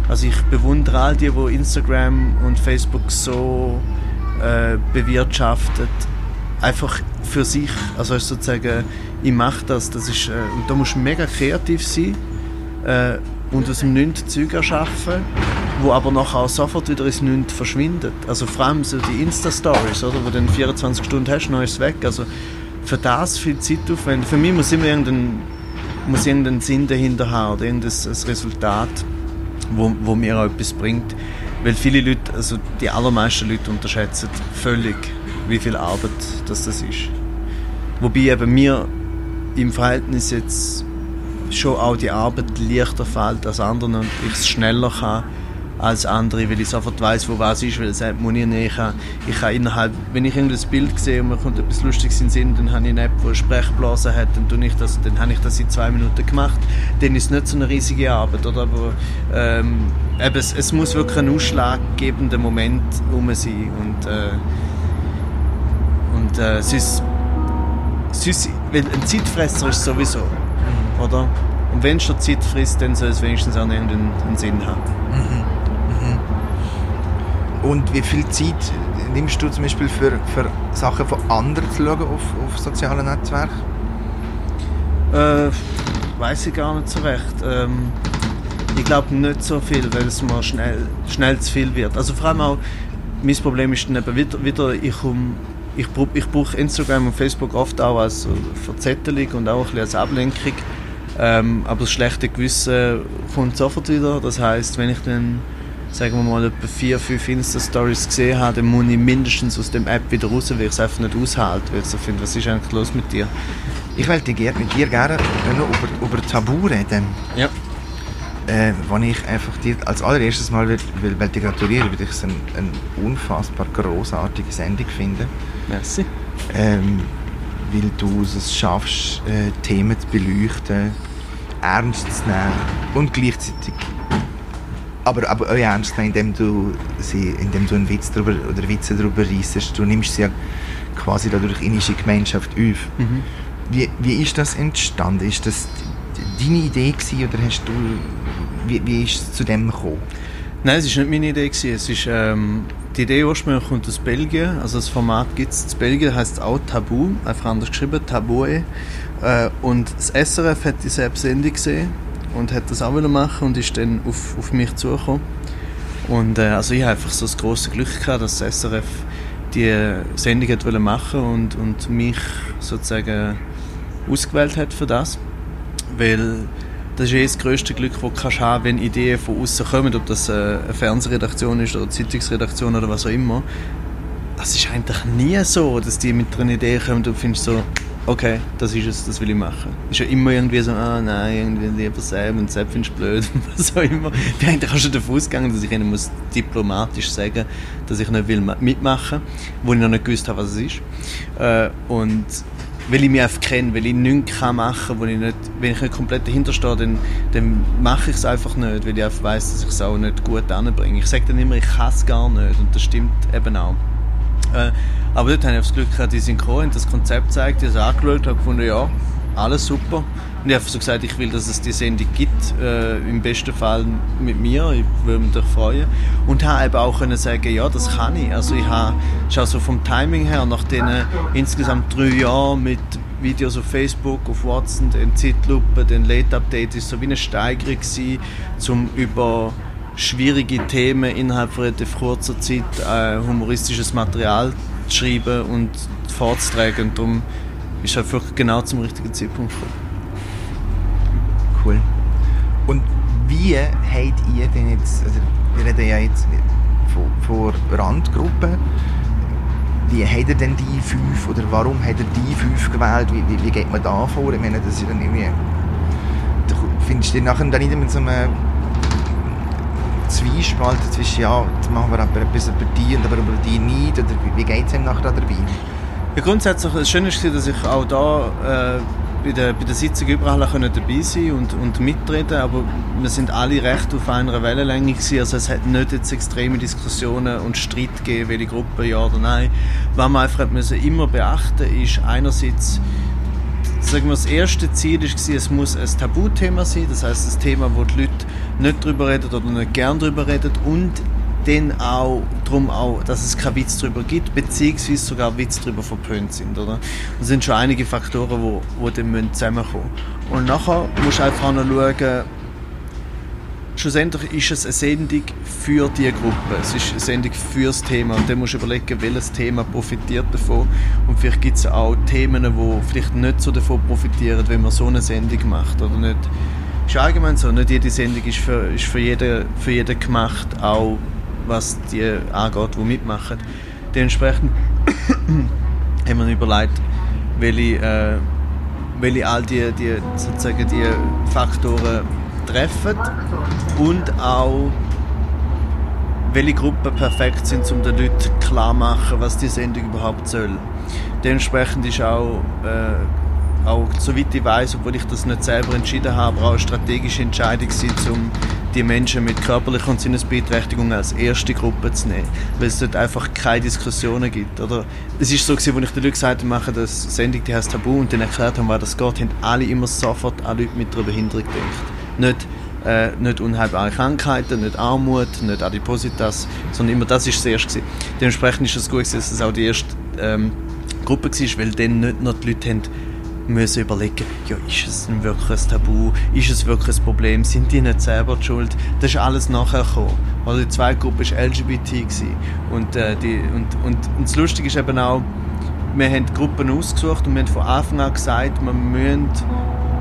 Also ich bewundere all die, die Instagram und Facebook so äh, bewirtschaftet, einfach für sich, also sozusagen, ich mache das, das ist, äh, und da musst du mega kreativ sein äh, und aus dem Nichts Zeug erschaffen, wo aber nachher auch sofort wieder ins Nichts verschwindet. Also vor allem so die Insta-Stories, oder, wo du dann 24 Stunden hast, dann ist es weg. Also für das viel Zeit aufwenden. Für mich muss immer irgendein, muss irgendein Sinn dahinter haben oder irgendein ein Resultat, wo, wo mir auch etwas bringt. Weil viele Leute, also die allermeisten Leute unterschätzen völlig, wie viel Arbeit das, das ist. Wobei eben mir im Verhältnis jetzt schon auch die Arbeit leichter fällt als anderen und ich es schneller kann als andere, weil ich sofort weiß, wo was ist, weil es sagt, muss ich nicht. Ich kann, ich kann innerhalb, wenn ich irgendein Bild sehe und mir kommt etwas Lustiges in den Sinn, dann habe ich eine App, die eine Sprechblase hat, dann, tue ich das, dann habe ich das in zwei Minuten gemacht. Dann ist es nicht so eine riesige Arbeit, oder? Aber ähm, eben, es, es muss wirklich ein ausschlaggebender Moment um sein und, äh, und äh, sonst, sonst, weil ein Zeitfresser ist sowieso, oder? Und wenn es schon Zeit frisst, dann soll es wenigstens auch irgendeinen einen Sinn haben. Und wie viel Zeit nimmst du zum Beispiel für, für Sachen von anderen zu schauen auf, auf sozialen Netzwerken? Äh, weiß ich gar nicht so recht. Ähm, ich glaube nicht so viel, weil es mal schnell, schnell zu viel wird. Also vor allem auch, mein Problem ist dann eben wieder, wieder ich, um, ich, ich brauche Instagram und Facebook oft auch als Verzettelung und auch ein bisschen als Ablenkung. Ähm, aber das schlechte Gewissen kommt sofort wieder. Das heißt, wenn ich dann, sagen wir mal, etwa vier, fünf Insta-Stories gesehen habe, dann muss ich mindestens aus dem App wieder raus, weil ich es einfach nicht aushalte. Weil ich so finde, was ist eigentlich los mit dir? Ich wollte mit dir gerne über, über Tabu reden. Ja. Äh, wo ich einfach dir als allererstes Mal will, will, will dir gratulieren, weil ich es eine, eine unfassbar großartige Sendung finde. Merci. Ähm, weil du es schaffst, äh, Themen zu beleuchten, ernst zu nehmen und gleichzeitig aber, aber auch ernst zu nehmen, indem du, sie, indem du einen Witz darüber, oder Witze darüber reissest. Du nimmst sie ja quasi dadurch in die Gemeinschaft auf. Mhm. Wie, wie ist das entstanden? Ist das deine Idee gewesen, oder hast du, wie, wie ist es zu dem gekommen? Nein, es war nicht meine Idee. Gewesen. Es ist, ähm, die Idee ursprünglich kommt aus Belgien. Also das Format gibt es in Belgien, heißt auch Tabu, einfach anders geschrieben, Tabue. Äh, und das SRF hat dieselbe Sendung gesehen und hat das auch wollen machen und ist dann auf, auf mich zugekommen. Und äh, also ich habe einfach so das große Glück gehabt, dass das SRF die Sendung hat machen und, und mich sozusagen ausgewählt hat für das. Weil das ist eh das grösste Glück, das du kannst haben wenn Ideen von außen kommen, ob das äh, eine Fernsehredaktion ist oder eine Zeitungsredaktion oder was auch immer. Das ist eigentlich nie so, dass die mit einer Idee kommen und du findest so, okay, das ist es, das will ich machen. Ist ja immer irgendwie so, ah nein, irgendwie lieber Sam und Sepp findest du blöd und was auch immer. Ich bin eigentlich auch schon davon ausgegangen, dass ich ihnen muss diplomatisch sagen dass ich nicht will mitmachen wo ich noch nicht gewusst habe, was es ist. Äh, und weil ich mich einfach kenne, weil ich nichts machen kann, ich nicht, wenn ich nicht komplett dahinter stehe, dann, dann mache ich es einfach nicht, weil ich einfach weiss, dass ich es auch nicht gut anbringe. Ich sage dann immer, ich kann es gar nicht und das stimmt eben auch. Äh, aber dort habe ich das Glück gehabt, die Synchron das Konzept gezeigt, die es angeschaut, habe gefunden, ja, alles super. Und ich habe so gesagt, ich will, dass es die Sendung gibt, äh, im besten Fall mit mir, ich würde mich freuen. Und habe eben auch können sagen, ja, das kann ich. Also ich habe, auch so vom Timing her, nach den insgesamt drei Jahren mit Videos auf Facebook, auf WhatsApp, den Zeitlupe, den Late Update, ist so wie eine Steigerung gewesen, um über schwierige Themen innerhalb von relativ kurzer Zeit äh, humoristisches Material zu schreiben und vorzutragen. Und darum ist einfach genau zum richtigen Zeitpunkt gekommen. Cool. Und wie habt ihr denn jetzt, also wir reden ja jetzt von, von Randgruppen, wie habt ihr denn die fünf oder warum habt ihr die fünf gewählt? Wie, wie, wie geht man da vor? Ich meine, das ist dann irgendwie... Findest du nachher dann nicht mit so einem Zwiespalt zwischen, ja, jetzt machen wir aber etwas über die und aber über die nicht? Oder wie, geht es ihm nachher dabei? Ja, grundsätzlich, das Schöne war, dass ich auch da äh, bei der, bei der Sitzung überall können dabei sein und, und mitreden, aber wir sind alle recht auf einer Wellenlänge gewesen, also es hat nicht jetzt extreme Diskussionen und Streit gegeben, welche Gruppe ja oder nein. Was man einfach müssen immer beachten ist einerseits sagen wir, das erste Ziel war, es muss ein Tabuthema sein, das heißt ein Thema, wo die Leute nicht darüber reden oder nicht gern darüber reden und dann auch darum auch, dass es keinen Witz darüber gibt, beziehungsweise sogar Witz darüber verpönt sind, oder? Das sind schon einige Faktoren, wo, wo dann zusammenkommen müssen. Und nachher musst du einfach noch schauen, schlussendlich ist es eine Sendung für die Gruppe. Es ist eine Sendung für das Thema. Und dann musst du überlegen, welches Thema profitiert davon. Und vielleicht gibt es auch Themen, die vielleicht nicht so davon profitieren, wenn man so eine Sendung macht. Oder nicht. Ist allgemein so. Nicht jede Sendung ist für, ist für, jeden, für jeden gemacht, auch was die angeht, die mitmachen. Dementsprechend haben wir überlegt, welche, äh, welche all die, die, sozusagen die Faktoren treffen und auch welche Gruppen perfekt sind, um den Leuten klar machen, was die Sendung überhaupt soll. Dementsprechend ist auch, äh, auch soweit ich weiß, obwohl ich das nicht selber entschieden habe, auch eine strategische Entscheidung gewesen, um die Menschen mit körperlicher und Sinnesbeeinträchtigung als erste Gruppe zu nehmen, weil es dort einfach keine Diskussionen gibt. Oder es ist so als ich den Leuten gesagt habe, das Sendung, die heißt Tabu und dann erklärt haben, was das geht, haben alle immer sofort an Leute mit einer Behinderung gedacht. Nicht äh, nicht unheilbare Krankheiten, nicht Armut, nicht Adipositas, sondern immer das ist das erste. Dementsprechend ist es gut, dass es auch die erste ähm, Gruppe war, weil dann nicht noch die Leute haben müssen überlegen, ja, ist es ein Tabu? Ist es wirklich ein Problem? Sind die nicht selber die schuld? Das ist alles nachher gekommen. Also die zweite Gruppe war LGBT und, äh, die, und, und, und das Lustige ist eben auch, wir haben Gruppen ausgesucht und wir haben von Anfang an gesagt, wir müssen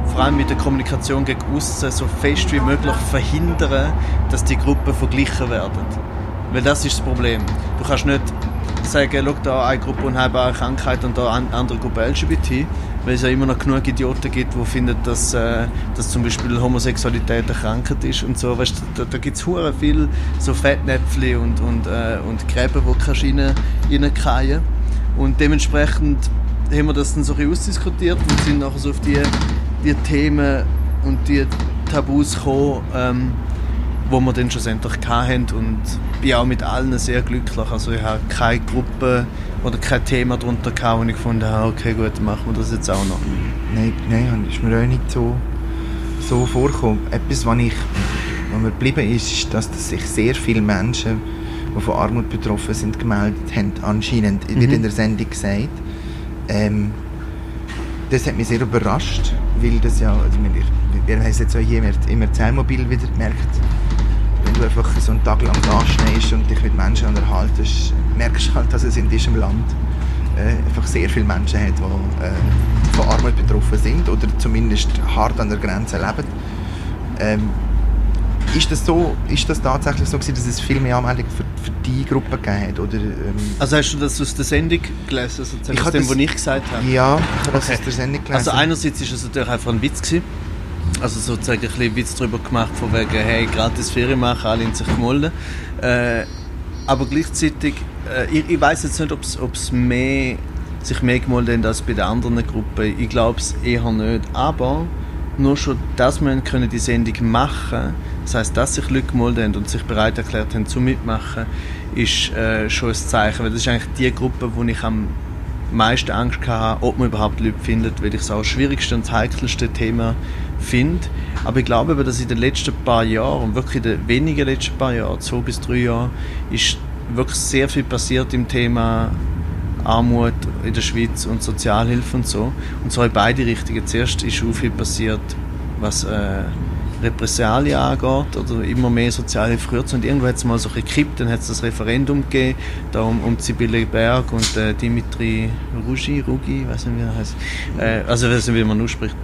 vor allem mit der Kommunikation gegen außen so fest wie möglich verhindern, dass die Gruppen verglichen werden. Weil das ist das Problem. Du kannst nicht sagen, schau da eine Gruppe unheilbare Krankheit und da eine andere Gruppe LGBT, weil es ja immer noch genug Idioten gibt, die finden, dass, äh, dass zum Beispiel Homosexualität eine Krankheit ist und so. Weißt, da da gibt es viel so Fettnäpfchen und, und, äh, und Gräben, die kannst rein, reinkehren Und dementsprechend haben wir das dann so ein ausdiskutiert und sind nachher so auf die, die Themen und die Tabus gekommen, ähm, wo wir dann schlussendlich hatten und bin auch mit allen sehr glücklich. Also ich habe keine Gruppe oder kein Thema darunter gehabt, wo ich gefunden habe, okay gut, machen wir das jetzt auch noch. Nein, nein, ist mir auch nicht so, so vorgekommen. Etwas, was, ich, was mir geblieben ist, ist, dass sich sehr viele Menschen, die von Armut betroffen sind, gemeldet haben, anscheinend, mhm. wird in der Sendung gesagt. Ähm, das hat mich sehr überrascht, weil das ja, also wir haben es jetzt auch hier im Erzählmobil wieder gemerkt, du einfach so einen Tag lang da stehst und dich mit Menschen unterhaltest, merkst du halt, dass es in diesem Land äh, einfach sehr viele Menschen hat, die äh, von Armut betroffen sind oder zumindest hart an der Grenze leben. Ähm, ist das so, ist das tatsächlich so gewesen, dass es viel mehr Anmeldungen für, für die Gruppe gegeben hat. Oder, ähm, also hast du das aus der Sendung gelesen, sozusagen, aus dem, was ich gesagt habe? Ja, ich habe das aus der Sendung gelesen. Also einerseits ist es natürlich einfach ein Witz gewesen. Also sozusagen ein bisschen Witz darüber gemacht, von wegen, hey, gratis Ferien machen, alle in sich gemolden. Äh, aber gleichzeitig, äh, ich, ich weiß jetzt nicht, ob es mehr sich mehr gemolden haben als bei den anderen Gruppen. Ich glaube es eher nicht. Aber nur schon, dass wir können die Sendung machen das heißt, dass sich Leute gemeldet haben und sich bereit erklärt haben zu mitmachen, ist äh, schon ein Zeichen. Weil das ist eigentlich die Gruppe, wo ich am meisten Angst hatte, ob man überhaupt Leute findet, weil ich es auch das schwierigste und das heikelste Thema finde. Aber ich glaube, dass in den letzten paar Jahren, und wirklich in den wenigen letzten paar Jahren, zwei bis drei Jahren, ist wirklich sehr viel passiert im Thema Armut in der Schweiz und Sozialhilfe und so. Und zwar in beide Richtungen. Zuerst ist schon viel passiert, was äh, Repressalien angeht oder immer mehr Sozialhilfe kürzen. Und irgendwo hat es mal so gekippt, dann hat es das Referendum gegeben, da um, um Sibylle Berg und äh, Dimitri Rugi, Rugi, weiß nicht wie er heißt, äh, also weiß nicht wie man ausspricht.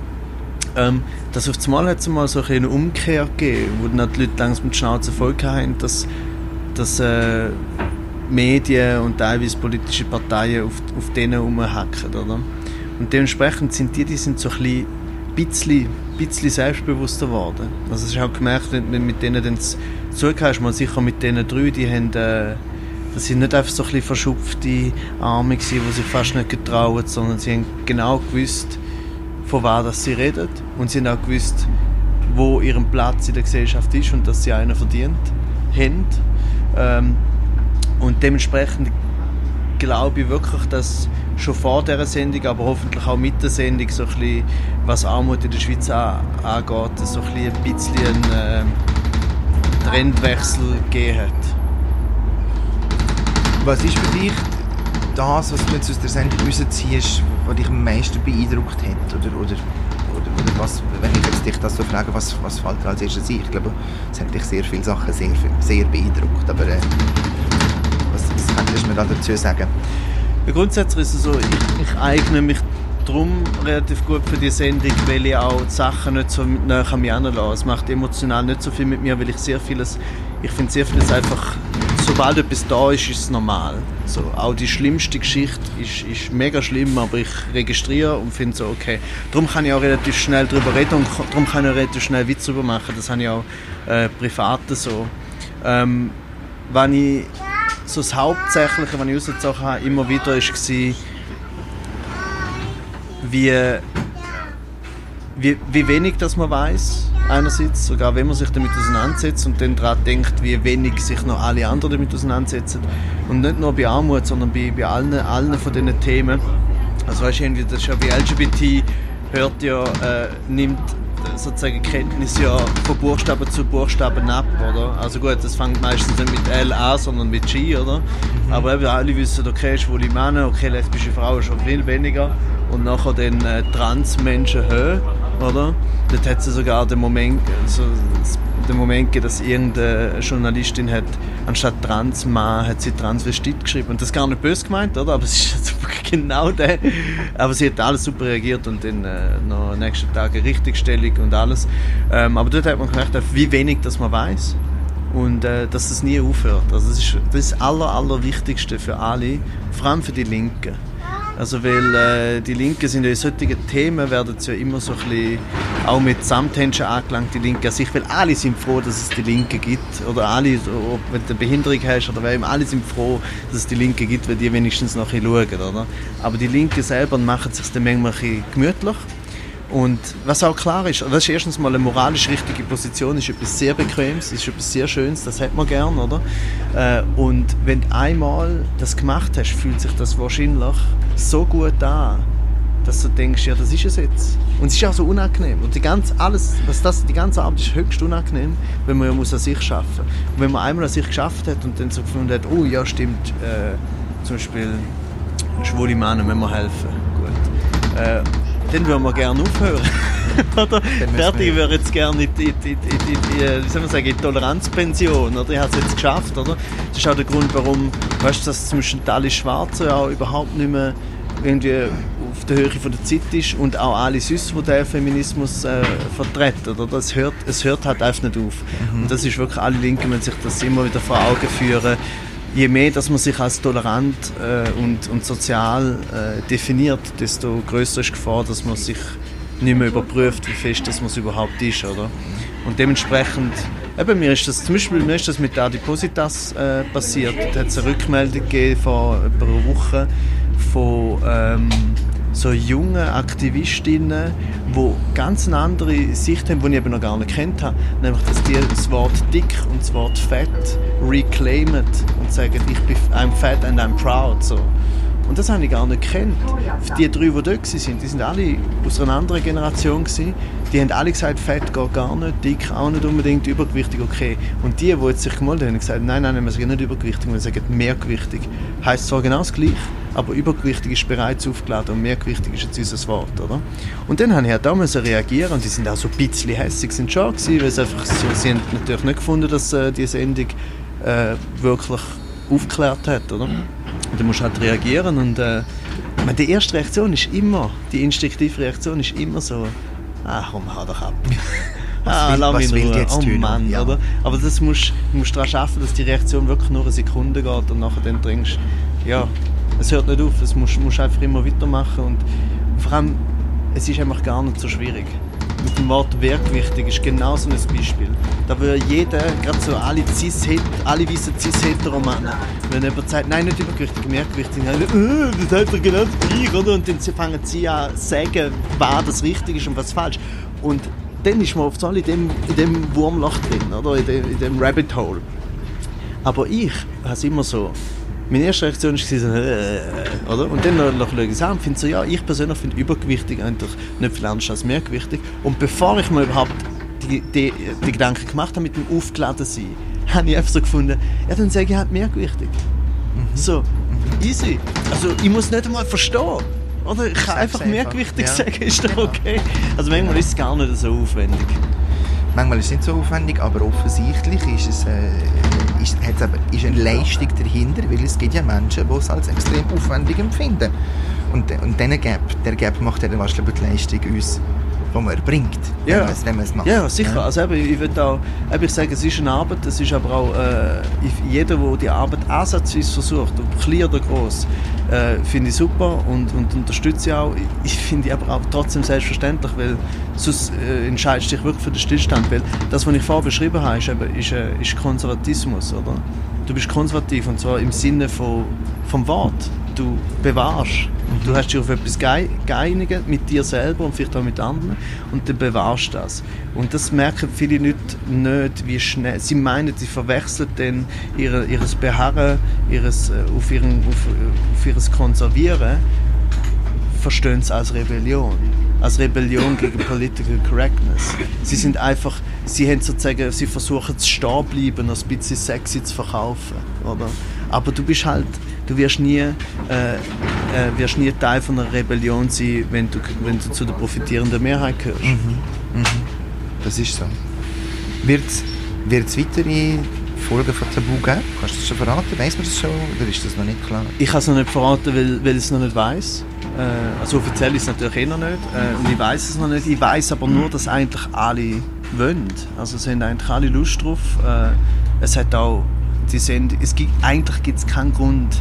Ähm, das auf einmal hat es mal so eine Umkehr gegeben, wo dann die Leute langsam die Schnauze voll hatten, dass, dass äh, Medien und teilweise politische Parteien auf, auf denen rumhacken, oder? Und dementsprechend sind die, die sind so ein bisschen, bisschen selbstbewusster geworden. Also ich habe gemerkt, wenn du mit denen dann zugehörst, mal sicher mit denen drei, die haben, äh, das sind nicht einfach so ein verschupfte Arme die sich fast nicht getraut, sondern sie haben genau gewusst, von was sie reden und sie haben auch gewusst, wo ihren Platz in der Gesellschaft ist und dass sie einen verdient haben. Ähm, und dementsprechend glaube ich wirklich, dass schon vor dieser Sendung, aber hoffentlich auch mit der Sendung, so ein bisschen, was Armut in der Schweiz angeht, so ein bisschen einen äh, Trendwechsel gegeben hat. Was ist für dich das, was du jetzt aus der Sendung rausziehst, was dich am meisten beeindruckt hat? Oder, oder, oder, oder was, wenn ich jetzt dich das so frage, was, was fällt dir als erstes ein? Ich glaube, es hat dich sehr viele Sachen sehr, sehr beeindruckt, aber äh, könntest du mir dazu sagen? Grundsätzlich ist es so, ich, ich eigne mich darum relativ gut für die Sendung, weil ich auch die Sachen nicht so näher an mich heranlasse. Es macht emotional nicht so viel mit mir, weil ich sehr vieles, ich finde sehr vieles einfach, sobald etwas da ist, ist es normal. So, auch die schlimmste Geschichte ist, ist mega schlimm, aber ich registriere und finde so, okay. Darum kann ich auch relativ schnell darüber reden und darum kann ich auch relativ schnell Witz darüber machen. Das habe ich auch äh, privat so. Ähm, wenn ich so das Hauptsächliche, was ich rausgezogen habe, immer wieder war, wie, wie, wie wenig das man weiß einerseits, sogar wenn man sich damit auseinandersetzt und dann daran denkt, wie wenig sich noch alle anderen damit auseinandersetzen. Und nicht nur bei Armut, sondern bei, bei allen, allen von diesen Themen. Also weißt du, das ist ja wie LGBT hört ja, äh, nimmt sozusagen Kenntnis ja von Buchstaben zu Buchstaben ab, oder? Also gut, das fängt meistens nicht mit L an, sondern mit G, oder? Mhm. Aber eben alle wissen, okay, schwule Männer, okay, lesbische Frauen schon viel weniger und nachher den äh, Trans-Menschen höher, oder? Dort hat sie sogar den Moment, also den Moment gegeben, dass irgendeine Journalistin hat, anstatt Transmann, hat sie Transvestit geschrieben. Und das ist gar nicht böse gemeint, oder? Aber es ist genau der. Aber sie hat alles super reagiert und dann äh, noch nächsten Tag eine Richtigstellung und alles. Ähm, aber dort hat man gemerkt, wie wenig das man weiß und äh, dass es nie aufhört. Also das ist das aller, Allerwichtigste für alle, vor allem für die Linken. Also weil äh, die Linken sind ja in solchen Themen werden ja immer so ein bisschen auch mit Samthändchen angelangt, die Linken an sich, weil alle sind froh, dass es die Linken gibt. Oder alle, ob wenn du eine Behinderung hast oder wer alle sind froh, dass es die Linken gibt, weil die wenigstens noch ein bisschen schauen, oder? Aber die Linken selber machen es sich dann manchmal ein bisschen gemütlich und was auch klar ist, das ist erstens mal eine moralisch richtige Position, ist etwas sehr Bequemes, ist etwas sehr Schönes, das hat man gern, oder? Äh, und wenn du einmal das gemacht hast, fühlt sich das wahrscheinlich so gut an, dass du denkst, ja, das ist es jetzt. Und es ist auch so unangenehm. Und die ganze, alles, was das, die ganze Arbeit ist höchst unangenehm, wenn man ja muss an sich schaffen. Und wenn man einmal an sich geschafft hat und dann so gefunden hat, oh ja, stimmt, äh, zum Beispiel schwule Männer müssen wir helfen. Gut. Äh, dann würden wir gerne aufhören. oder? Fertig wäre jetzt gerne in die, in, in, in, wie soll man sagen, in Toleranzpension. Oder? Ich habe es jetzt geschafft. Oder? Das ist auch der Grund, warum weißt, dass zwischen Tali Schwarze auch überhaupt nicht mehr irgendwie auf der Höhe von der Zeit ist und auch alle Süß, die den Feminismus äh, vertreten. Oder? Das hört, es hört halt einfach nicht auf. Mhm. Und das ist wirklich, alle Linken müssen sich das immer wieder vor Augen führen, je mehr, dass man sich als tolerant äh, und, und sozial äh, definiert, desto größer ist die Gefahr, dass man sich nicht mehr überprüft, wie fest das man überhaupt ist, oder? Und dementsprechend, eben, mir ist das, zum Beispiel mir ist das mit Adipositas äh, passiert. Da hat es eine Rückmeldung gegeben vor etwa einer Woche von ähm, so jungen Aktivistinnen, die ganz eine andere Sicht haben, die ich eben noch gar nicht kennt habe. Nämlich, dass die das Wort dick und das Wort fett reclaimen und sagen, ich bin I'm fat and I'm proud. So. Und das habe ich gar nicht gekannt. Die drei, die dort waren, die sind alle aus einer anderen Generation. Gewesen. Die haben alle gesagt, Fett geht gar nicht, dick auch nicht unbedingt, übergewichtig okay. Und die, die jetzt sich gemeldet haben, haben gesagt, nein, nein, wir sagen nicht übergewichtig, wir sagen mehrgewichtig. Heißt zwar genau das Gleiche, aber übergewichtig ist bereits aufgeladen und mehrgewichtig ist jetzt unser Wort, oder? Und dann habe ich auch müssen reagieren und die sind auch so ein bisschen hässlich, sind schon gewesen, weil es einfach so, sie haben natürlich nicht gefunden, dass äh, die Sendung äh, wirklich aufgeklärt hat, oder? Und dann musst du halt reagieren und äh, meine, die erste Reaktion ist immer, die instinktive Reaktion ist immer so, ah komm, hau doch ab. ah, will- lass was will jetzt oh? Mann, Ja. oder? Aber das musst, du musst daran arbeiten, dass die Reaktion wirklich nur eine Sekunde geht und nachher dann denkst, ja, es hört nicht auf, es musst, musst einfach immer weitermachen und vor allem, es ist einfach gar nicht so schwierig. Mit dem Wort Werkwichtig ist genau so ein Beispiel. Da würde jeder, gerade so alle cis alle weißen cis-hetero-Männer, wenn jemand sagt, nein, nicht übergewichtig, merkwichtig, dann, äh, das heißt doch genau das Gleiche, oder? Und dann fangen sie an zu sagen, was das richtig ist und was falsch. Und dann ist man oft so in dem, in dem Wurmloch drin, oder? In dem, in dem Rabbit Hole. Aber ich habe es immer so. Meine erste Reaktion war so, äh, oder? Und dann noch- noch schaue ich es an und finde so, ja, ich persönlich finde übergewichtig eigentlich nicht viel anders als mehrgewichtig. Und bevor ich mir überhaupt die, die, die Gedanken gemacht habe mit dem aufgeladen sein, habe ich einfach so gefunden, ja, dann sage ich halt mehrgewichtig. So, easy. Also ich muss nicht einmal verstehen. Oder ich kann einfach mehrgewichtig ja. sagen, ist doch Genau. okay. Also manchmal ist es gar nicht so aufwendig. Manchmal ist es nicht so aufwendig, aber offensichtlich ist es äh, ist, eben, ist eine Leistung dahinter, weil es gibt ja Menschen, die es als extrem aufwendig empfinden. Und, und diesen Gap, der Gap macht ja dann wahrscheinlich die Leistung uns, die man erbringt, Ja. wenn man es- wenn man es macht. Ja, sicher. Also eben, ich würde auch, eben, ich sage, es ist eine Arbeit, es ist aber auch äh, jeder, der die Arbeit ansatzweise versucht, ob klein oder groß, äh, finde ich super und, und unterstütze ich auch. Ich finde aber auch trotzdem selbstverständlich, weil sonst äh, entscheidest du dich wirklich für den Stillstand, weil das, was ich vorher beschrieben habe, ist, eben, ist, äh, ist Konservatismus, oder? Du bist konservativ und zwar im Sinne von, vom Wort. Du bewahrst. Du hast dich auf etwas geeinigt mit dir selber und vielleicht auch mit anderen und dann bewahrst du das. Und das merken viele Leute nicht, wie schnell. Sie meinen, sie verwechseln dann ihre, ihres Beharren, ihres, äh, auf, ihren, auf, äh, auf ihres Konservieren, verstehen es als Rebellion. Als Rebellion gegen Political Correctness. Sie sind einfach, sie haben sozusagen, sie versuchen zu stehen bleiben, ein bisschen sexy zu verkaufen, oder? Aber du bist halt, du wirst nie, äh, äh, wirst nie Teil von einer Rebellion sein, wenn du, wenn du zu der profitierenden Mehrheit gehörst. Das ist so. Wird es weitere Folgen von Tabu geben? Kannst du das schon verraten? Weiss man das schon oder ist das noch nicht klar? Ich kann es noch nicht verraten, weil, weil ich es noch nicht weiß. Äh, also offiziell ist es natürlich eh noch nicht. Äh, und ich weiß es noch nicht. Ich weiß aber nur, dass eigentlich alle wollen. Also es haben eigentlich alle Lust drauf. Äh, es hat auch die Sendung, es gibt, eigentlich gibt es keinen Grund,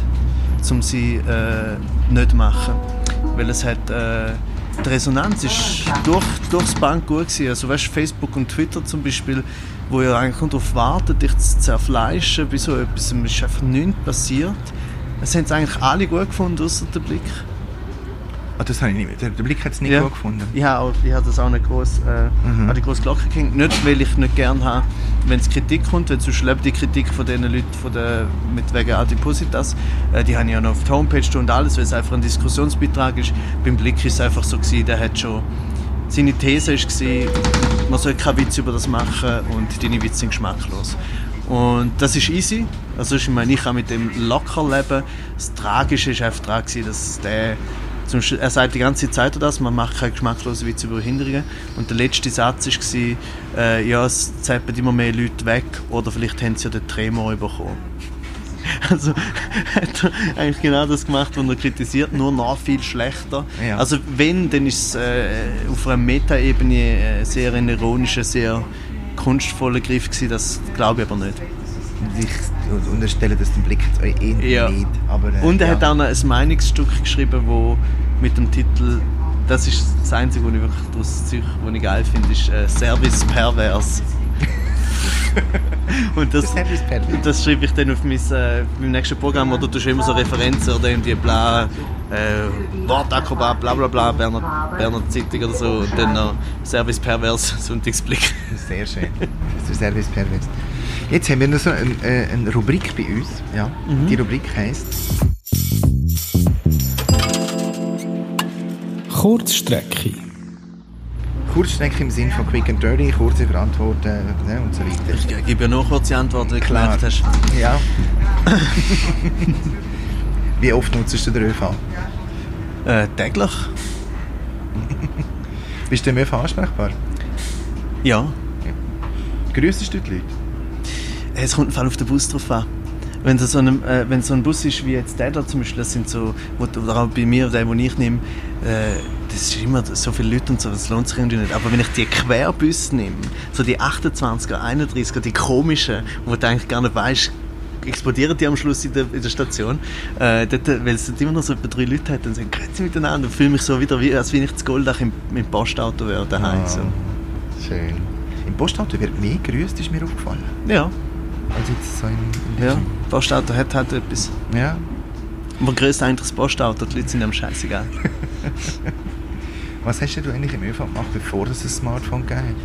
um sie äh, nicht zu machen. Weil es hat, äh, die Resonanz ist durch, durchs Bank gut gewesen. Also weißt, Facebook und Twitter zum Beispiel, wo ja eigentlich darauf warten, dich zu zerfleischen bei so etwas, es ist einfach nichts passiert. Es haben es eigentlich alle gut gefunden, außer der Blick. Ah, das habe ich nicht. Der, Blick hat es nicht Ja. gut gefunden. Ich habe, auch, ich habe das auch nicht groß, äh, Mhm. die große Glocke gehängt. Nicht, weil ich nicht gerne habe, wenn es Kritik kommt, weil sonst lebt die Kritik von den Leuten von der, mit wegen Adipositas. Äh, die haben ja noch auf der Homepage und alles, weil es einfach ein Diskussionsbeitrag ist. Beim Blick ist es einfach so gewesen, der hat schon seine These war, man soll keinen Witz über das machen und deine Witze sind geschmacklos. Und das ist easy. Also ich meine, ich kann mit dem locker leben. Das Tragische ist einfach daran, gewesen, dass der zum Beispiel, er sagt die ganze Zeit das, man macht keine geschmacklosen Witze über Behinderungen. Und der letzte Satz war, äh, ja, es zappen immer mehr Leute weg oder vielleicht haben sie ja den Tremor bekommen. Also hat er eigentlich genau das gemacht, was er kritisiert, nur noch viel schlechter. Ja. Also wenn, dann ist es äh, auf einer Metaebene äh, sehr ein ironischer, sehr kunstvoller Griff gewesen, das glaube ich aber nicht. Und ich unterstelle, dass den Blick jetzt euch eh Ja. nicht. Aber, äh, Und er ja. hat auch noch ein Meinungsstück geschrieben, wo mit dem Titel, das ist das Einzige, was ich wirklich daraus ziehe, was ich geil finde, ist äh, Service Pervers. Und das, das schreibe ich dann auf mein, äh, meinem nächsten Programm, oder du hast immer so Referenzen oder irgendwie bla, äh, Wortakrobat, bla bla bla, Berner, Berner Zeitung oder so, und dann noch Service Pervers, Sonntagsblick. Sehr schön. Das ist der Service Pervers. Jetzt haben wir noch so eine, äh, eine Rubrik bei uns. Ja. Die Rubrik heisst Kurzstrecke. Kurzstrecke im Sinn von Quick and Dirty, kurze Verantworten ne, und so weiter. Ich gebe ja noch kurze Antwort, wie du Klar. gemerkt hast. Ja. Wie oft nutzt du den ÖV? Äh, täglich? Bist du im ÖV ansprechbar? Ja. Grüßest du die Leute? Es kommt Fall auf den Bus drauf an. Wenn das so ein, äh, wenn so ein Bus ist wie jetzt der da zum Beispiel, das sind so, wo, oder auch bei mir, der, den ich nehme, äh, das ist immer so viele Leute und so, das lohnt sich irgendwie nicht. Aber wenn ich die Querbus nehme, so die 28er, 31er, die komischen, wo du eigentlich gar nicht weißt, explodieren die am Schluss in der, in der Station, äh, dort, weil es immer noch so etwa drei Leute hat, dann sagen, grüezi miteinander, und fühle mich so wieder, wie, als wenn ich zu Goldach im, im Postauto wäre daheim. Ah. So. Schön. Im Postauto wird mehr grüßt, ist mir aufgefallen. Ja, Als jetzt so in, in ja, Postauto hat halt etwas. ja. Aber größte eigentlich das Postauto, die Leute sind am scheißegal. Was hast du eigentlich im ÖV gemacht, bevor es ein Smartphone hat?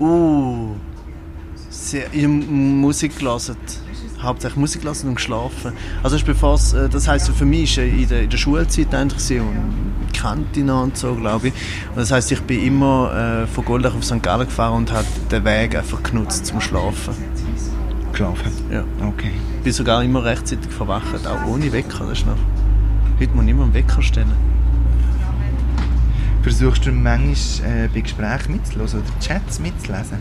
Uh, sehr, ich habe Musik gelesen. Hauptsächlich Musik gelesen und geschlafen. Also bevor's, äh, das heisst für mich ist äh, in der, in der Schulzeit eigentlich so und Kantina und so, glaube ich. Und das heisst, ich bin immer äh, von Goldach auf St. Gallen gefahren und habe den Weg einfach genutzt zum Schlafen. Geschlafen? Ja. Okay. Ich bin sogar immer rechtzeitig verwacht, auch ohne Wecker. Das ist noch, heute muss ich immer einen Wecker stellen. Versuchst du manchmal äh, bei Gesprächen mitzulesen oder Chats mitzulesen?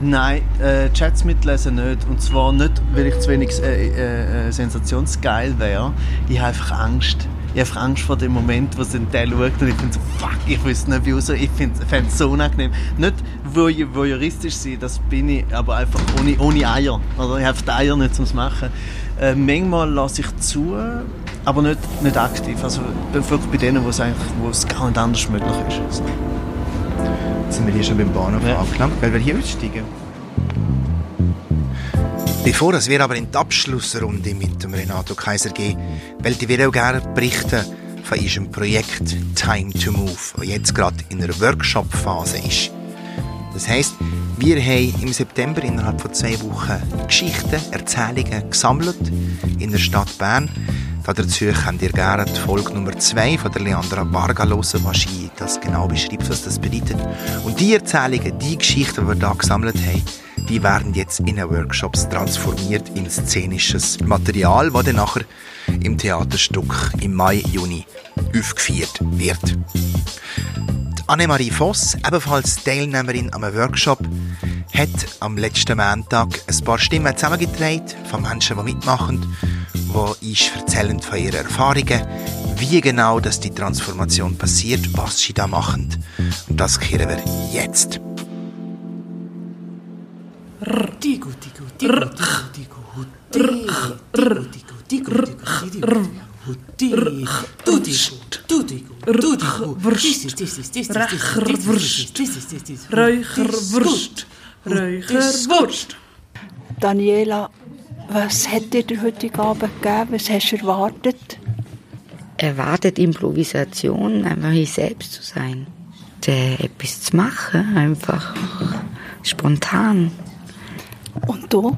Nein, äh, Chats mitlesen nicht. Und zwar nicht, weil ich zu wenig äh, äh, äh, sensationsgeil wäre. Ich habe einfach Angst. Ich habe Angst vor dem Moment, wo es dann der schaut und ich finde so, fuck, ich wüsste nicht, wie raus. Ich finde es so unangenehm. Nicht voy- voyeuristisch sein, das bin ich, aber einfach ohne, ohne Eier. Oder ich habe die Eier nicht zum Machen. Äh, manchmal lasse ich zu, aber nicht, nicht aktiv. Also wirklich bei denen, wo es eigentlich wo es gar nicht anders möglich ist. Jetzt sind wir hier schon beim Bahnhof Ja. angelangt, weil wir hier aussteigen. Bevor wir aber in die Abschlussrunde mit dem Renato Kaiser gehen, wollte wir auch gerne berichten von unserem Projekt Time to Move, das jetzt gerade in einer Workshop-Phase ist. Das heisst, wir haben im September innerhalb von zwei Wochen Geschichten, Erzählungen gesammelt in der Stadt Bern. Dazu könnt ihr gerne die Folge Nummer 2 von der Leandra Varga hören, was das genau beschreibt, was das bedeutet. Und die Erzählungen, die Geschichten, die wir da gesammelt haben, die werden jetzt in Workshops transformiert in szenisches Material, das dann nachher im Theaterstück im Mai, Juni aufgeführt wird. Annemarie Voss, ebenfalls Teilnehmerin am Workshop, hat am letzten Montag ein paar Stimmen zusammengetragen von Menschen, die mitmachen, die uns erzählen von ihren Erfahrungen, wie genau dass die Transformation passiert, was sie da machen. Und das kehren wir jetzt. Räucherwurst. Räucherwurst. Daniela, was hat dir der heutige Abend gegeben? Was hast du erwartet? erwartet Improvisation, einfach ich selbst zu sein. Äh, etwas zu machen, einfach spontan. Und du?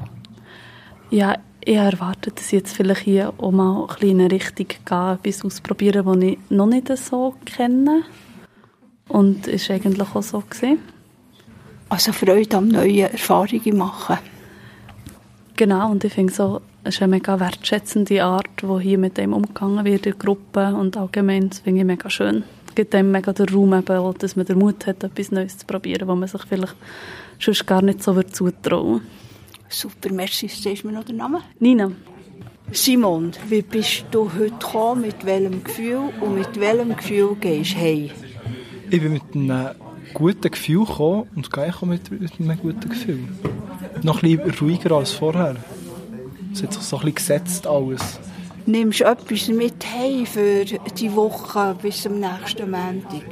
Ja, ich erwarte, dass ich jetzt vielleicht hier auch mal ein bisschen in eine Richtung gehe, etwas ausprobieren, das ich noch nicht so kenne. Und es war eigentlich auch so. Gewesen. Also Freude am neuen Erfahrungen machen. Genau, und ich finde so, es ist eine mega wertschätzende Art, wo hier mit dem umgegangen wird in der Gruppe und allgemein, das finde ich mega schön. Es gibt einem mega den Raum, eben dass man den Mut hat, etwas Neues zu probieren, wo man sich vielleicht sonst gar nicht so würde zutrauen Super, merci. Sagst du mir noch den Namen? Nina, Simon, wie bist du heute gekommen? Mit welchem Gefühl? Und mit welchem Gefühl gehst du heim? Ich bin mit einem guten Gefühl gekommen und gehe auch mit, mit einem guten Gefühl. noch ein bisschen ruhiger als vorher. Es hat sich so ein bisschen gesetzt alles. Nimmst du etwas mit heim für die Woche bis zum nächsten Montag?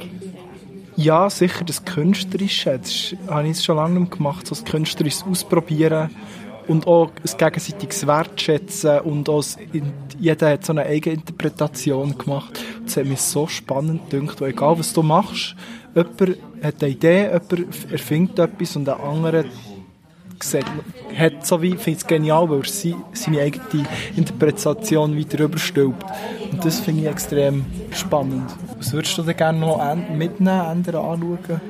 Ja, sicher das Künstlerische. Das habe ich schon lange gemacht, so das Künstlerische ausprobieren und auch das gegenseitiges Wertschätzen und auch jeder hat so eine eigene Interpretation gemacht. Das hat mich so spannend gedacht, weil egal was du machst, jemand hat eine Idee, jemand erfindet etwas und ein anderer sieht, hat so wie, findet es genial, weil er sie, seine eigene Interpretation weiter überstülpt. Und das finde ich extrem spannend. Was würdest du denn gerne noch mitnehmen, ändern, anschauen?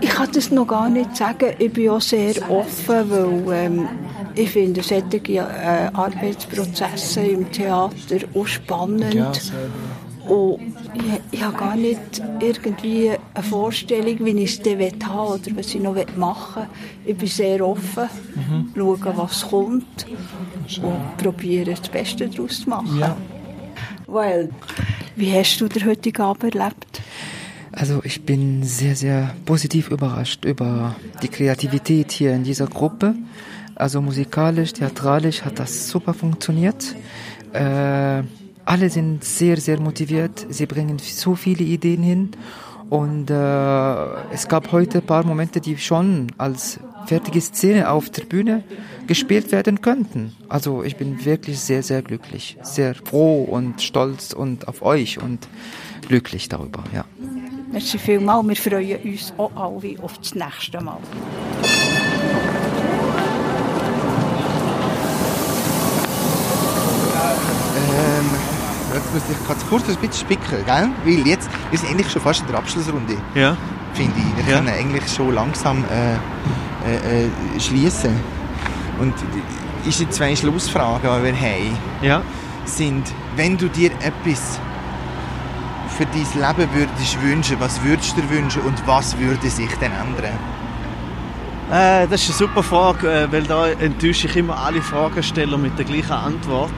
Ich kann das noch gar nicht sagen. Ich bin auch sehr offen, weil ähm, ich finde solche äh, Arbeitsprozesse im Theater auch spannend. Ja, sehr Und ich, ich habe gar nicht irgendwie eine Vorstellung, wie ich es dann haben will oder was ich noch machen will. Ich bin sehr offen, Mhm. schauen, was kommt und probiere das Beste daraus zu machen. Ja. Weil, wie hast du den heutigen Abend erlebt? Also ich bin sehr, sehr positiv überrascht über die Kreativität hier in dieser Gruppe. Also musikalisch, theatralisch hat das super funktioniert. Äh, alle sind sehr, sehr motiviert. Sie bringen so viele Ideen hin. Und äh, es gab heute ein paar Momente, die schon als fertige Szene auf der Bühne gespielt werden könnten. Also ich bin wirklich sehr, sehr glücklich. Sehr froh und stolz und auf euch und glücklich darüber, ja. Merci vielmals. Wir freuen uns auch alle auf das nächste Mal. Ich ganz kurz ein bisschen spicken, gell? Weil jetzt, wir sind eigentlich schon fast in der Abschlussrunde, Ja. finde ich. Wir Ja. können eigentlich schon langsam äh, äh, äh, schließen. Und unsere zwei Schlussfragen, die wir haben, Ja. sind, wenn du dir etwas für dein Leben würdest wünschen, was würdest du dir wünschen und was würde sich dann ändern? Äh, das ist eine super Frage, äh, weil da enttäusche ich immer alle Fragesteller mit der gleichen Antwort,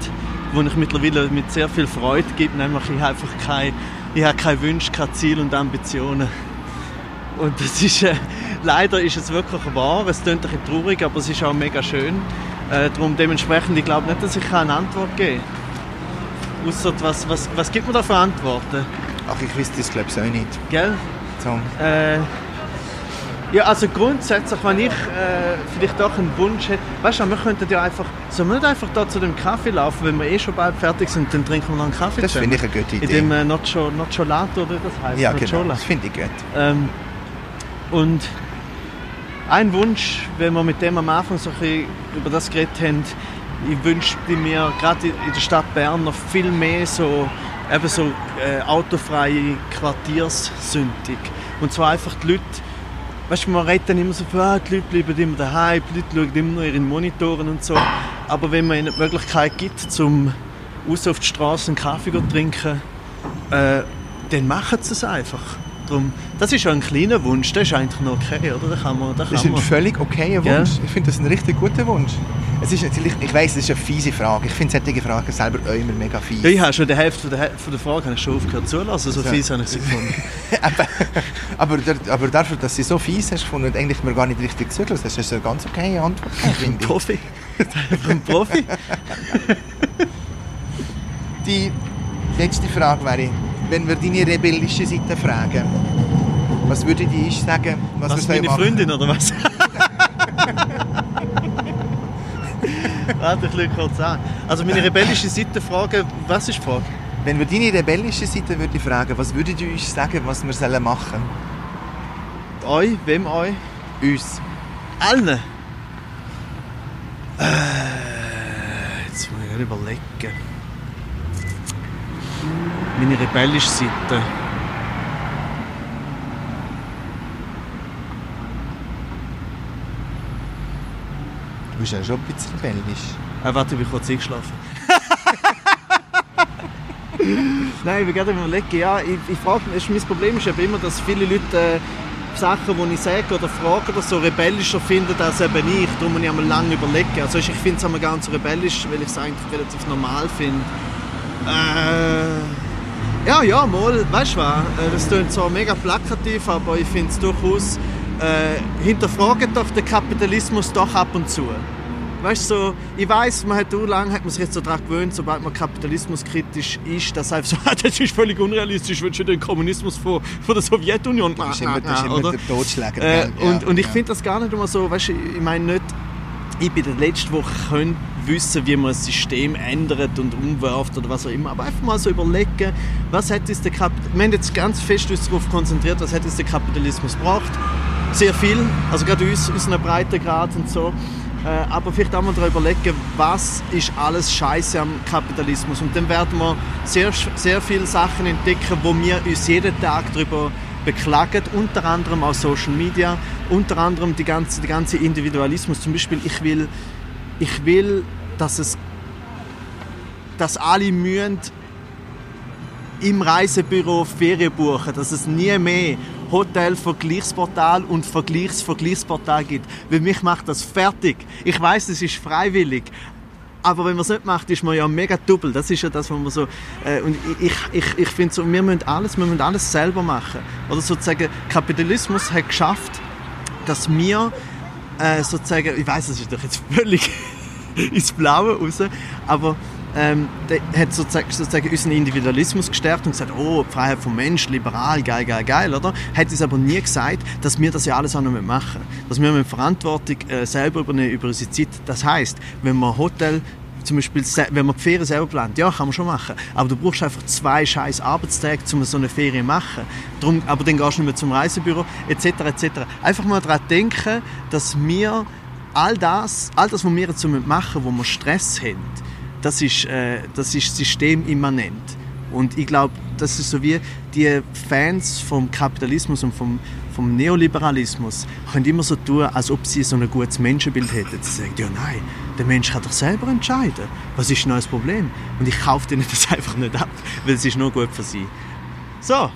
wo ich mittlerweile mit sehr viel Freude gebe, nämlich ich habe einfach kein, ich habe keine Wünsche, kein Ziel und Ambitionen. Und das ist, äh, leider ist es wirklich wahr, es klingt ein bisschen traurig, aber es ist auch mega schön. Äh, darum dementsprechend, ich glaube nicht, dass ich eine Antwort gebe. Ausser, was, was, was gibt man da für Antworten? Ach, ich wüsste das glaube ich auch nicht. Gell? So. Äh, ja, also grundsätzlich, wenn ich äh, vielleicht auch einen Wunsch hätte, weißt du, wir könnten ja einfach, sollen wir nicht einfach da zu dem Kaffee laufen, wenn wir eh schon bald fertig sind, dann trinken wir noch einen Kaffee Das finde ich eine gute In Idee. dem äh, Nocio, Nocciolato, oder das heißt Ja, genau, Nocciola. das finde ich gut. Ähm, und ein Wunsch, wenn wir mit dem am Anfang so ein bisschen über das geredet haben, ich wünschte mir gerade in der Stadt Bern noch viel mehr so, eben so äh, autofreie Quartierssündig. Und zwar einfach die Leute, weißt du, man redet dann immer so, ah, die Leute bleiben immer daheim, die Leute schauen immer noch ihre Monitoren und so. Aber wenn man ihnen die Möglichkeit gibt, zum raus auf die Straße einen Kaffee zu trinken, äh, dann machen sie es einfach. Drum, das ist ja ein kleiner Wunsch, das ist eigentlich noch okay, oder? Da kann man, da kann Das ist ein man. völlig okayer? Wunsch. Ich finde das ein richtig guter Wunsch. Es ist natürlich, ich weiss, das ist eine fiese Frage. Ich finde solche Fragen selber auch immer mega fies. Ja, ich habe schon die Hälfte von der, von der Frage habe ich schon aufgehört zulassen, so Ja. fies habe ich sie gefunden. aber, aber dafür, dass sie so fies hast gefunden und eigentlich mir gar nicht richtig zugelassen hast, hast du eine ganz okay Antwort finde ich. Profi. Einfach ein Profi. Die letzte Frage wäre, wenn wir deine rebellische Seite fragen, was würde die ich sagen, was, Was, wir sollen meine machen? Freundin, oder was? Warte, ich schaue kurz an. Also meine rebellische Seite fragen, was ist die Frage? Wenn wir deine rebellische Seite würde fragen, was würdet ihr uns sagen, was wir sollen machen? Euch? Wem euch? Uns. Allen? Äh, jetzt muss ich gerade überlegen. Meine rebellische Seite. Du bist ja schon ein bisschen rebellisch. Ah, warte, ich bin kurz eingeschlafen. Nein, ich will gerade überlegen, ja, ich, ich frage mich, mein Problem ist eben immer, dass viele Leute äh, Sachen, die ich sage oder frage oder so rebellischer finden als eben ich. Darum muss ich einmal lange überlegen. Also ich finde es einmal gar rebellisch, weil ich es eigentlich relativ normal finde. Äh, ja, ja, mal, weißt du was, äh, das klingt zwar mega plakativ, aber ich finde es durchaus äh, hinterfragen doch den Kapitalismus doch ab und zu. Weißt du, so, ich weiß, man hat lange hat man sich jetzt so daran gewöhnt, sobald man kapitalismuskritisch ist, dass einfach so, das ist völlig unrealistisch, willst du den Kommunismus von, von der Sowjetunion Das ist immer, das ist immer oder? der Totschläger. Äh, und, Ja, und ich ja. finde das gar nicht immer so, weißt du, ich meine nicht, ich bin der letzte, der könnte wissen, wie man ein System ändert und umwirft oder was auch immer, aber einfach mal so überlegen, was hat uns der Kapitalismus, wir haben jetzt ganz fest uns darauf konzentriert, was hat uns der Kapitalismus gebracht, sehr viel, also gerade uns, unseren Breitengrad und so, äh, aber vielleicht auch mal darüber überlegen, was ist alles Scheiße am Kapitalismus und dann werden wir sehr, sehr viele Sachen entdecken, wo wir uns jeden Tag darüber beklagen, unter anderem auch Social Media, unter anderem die ganze, die ganze Individualismus. Zum Beispiel, ich will, ich will, dass es, dass alle mühen im Reisebüro Ferien buchen, dass es nie mehr Hotel-Vergleichsportal und Vergleichs-Vergleichsportal gibt. Weil mich macht das fertig. Ich weiß, es ist freiwillig. Aber wenn man es nicht macht, ist man ja mega double. Das ist ja das, was man so... Äh, und ich, ich, ich finde so, wir müssen alles, wir müssen alles selber machen. Oder sozusagen, Kapitalismus hat geschafft, dass wir äh, sozusagen... Ich weiß, das ist doch jetzt völlig ins Blaue raus, aber ähm, der hat sozusagen, sozusagen unseren Individualismus gestärkt und gesagt, oh, Freiheit vom Mensch, liberal, geil, geil, geil, oder? Hat uns aber nie gesagt, dass wir das ja alles auch noch machen. Dass wir müssen Verantwortung äh, selber übernehmen über unsere Zeit. Das heißt, wenn man Hotel zum Beispiel, wenn man die Ferien selber plant, ja, kann man schon machen. Aber du brauchst einfach zwei scheiß Arbeitstage, um so eine Ferie zu machen. Drum, aber dann gehst du nicht mehr zum Reisebüro, etc., etc. Einfach mal daran denken, dass wir all das, all das, was wir jetzt machen, wo wir Stress haben, das ist, äh, das ist systemimmanent. Und ich glaube, das ist so wie die Fans vom Kapitalismus und vom, vom Neoliberalismus können immer so tun, als ob sie so ein gutes Menschenbild hätten. Sie sagen, ja nein, der Mensch kann doch selber entscheiden. Was ist denn das Problem? Und ich kaufe denen das einfach nicht ab, weil es ist nur gut für sie. So, hast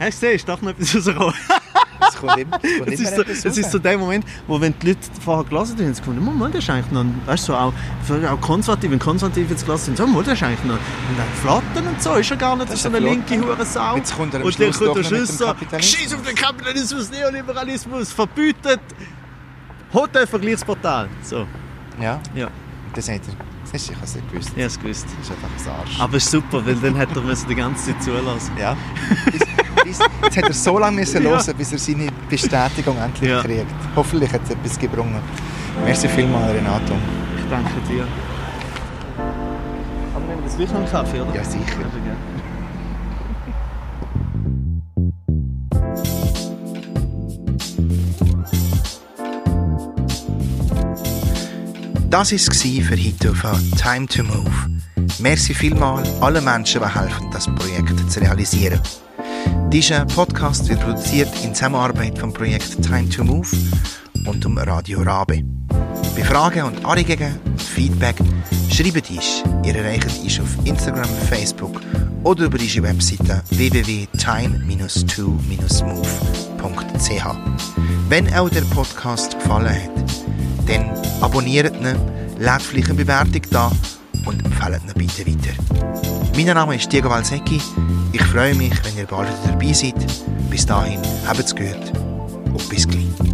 du gesehen, ist doch noch etwas rausgekommen. Es kommt immer, es kommt Es ist, so, es ist so der Moment, wo wenn die Leute vorher gelesen haben, sie gefunden, Moment, das ist eigentlich noch, weißt du, so auch, auch konservativ, wenn konservativ jetzt gelesen haben, so, Moment, das ist eigentlich noch, und dann Flotten und so, ist ja gar nicht Das so eine ein linke Flotten. Hurensaau. Jetzt kommt er und dann kommt der dem so, scheiß auf den Kapitalismus, Neoliberalismus, verbietet Hotelvergleichsportal. So, Ja, ja, das hat er. Das ist, ich habe es nicht gewusst. ich habe es gewusst. Das ist einfach ein Arsch. Aber es ist super, weil dann hätte er die ganze Zeit zulassen Ja. Jetzt hat er so lange müssen Ja. hören, bis er seine Bestätigung endlich Ja. kriegt. Hoffentlich hat es etwas gebrungen. Merci vielmals, Renato. Ich danke dir. Aber wir haben jetzt gleich noch einen Kaffee, oder? Ja, sicher. Das war es für heute auf Time to Move. Merci vielmal allen Menschen, die helfen, das Projekt zu realisieren. Dieser Podcast wird produziert in Zusammenarbeit vom Projekt Time to Move und dem Radio Rabe. Bei Fragen und Anregungen und Feedback schreibt uns. Ihr erreicht uns auf Instagram, Facebook oder über unsere Webseite www.time-2-move.ch. Wenn auch der Podcast gefallen hat, dann abonniert ihn, lasst vielleicht eine Bewertung da und empfehlt ihn bitte weiter. Mein Name ist Diego Valsecchi. Ich freue mich, wenn ihr bald wieder dabei seid. Bis dahin, habt's gut und bis gleich.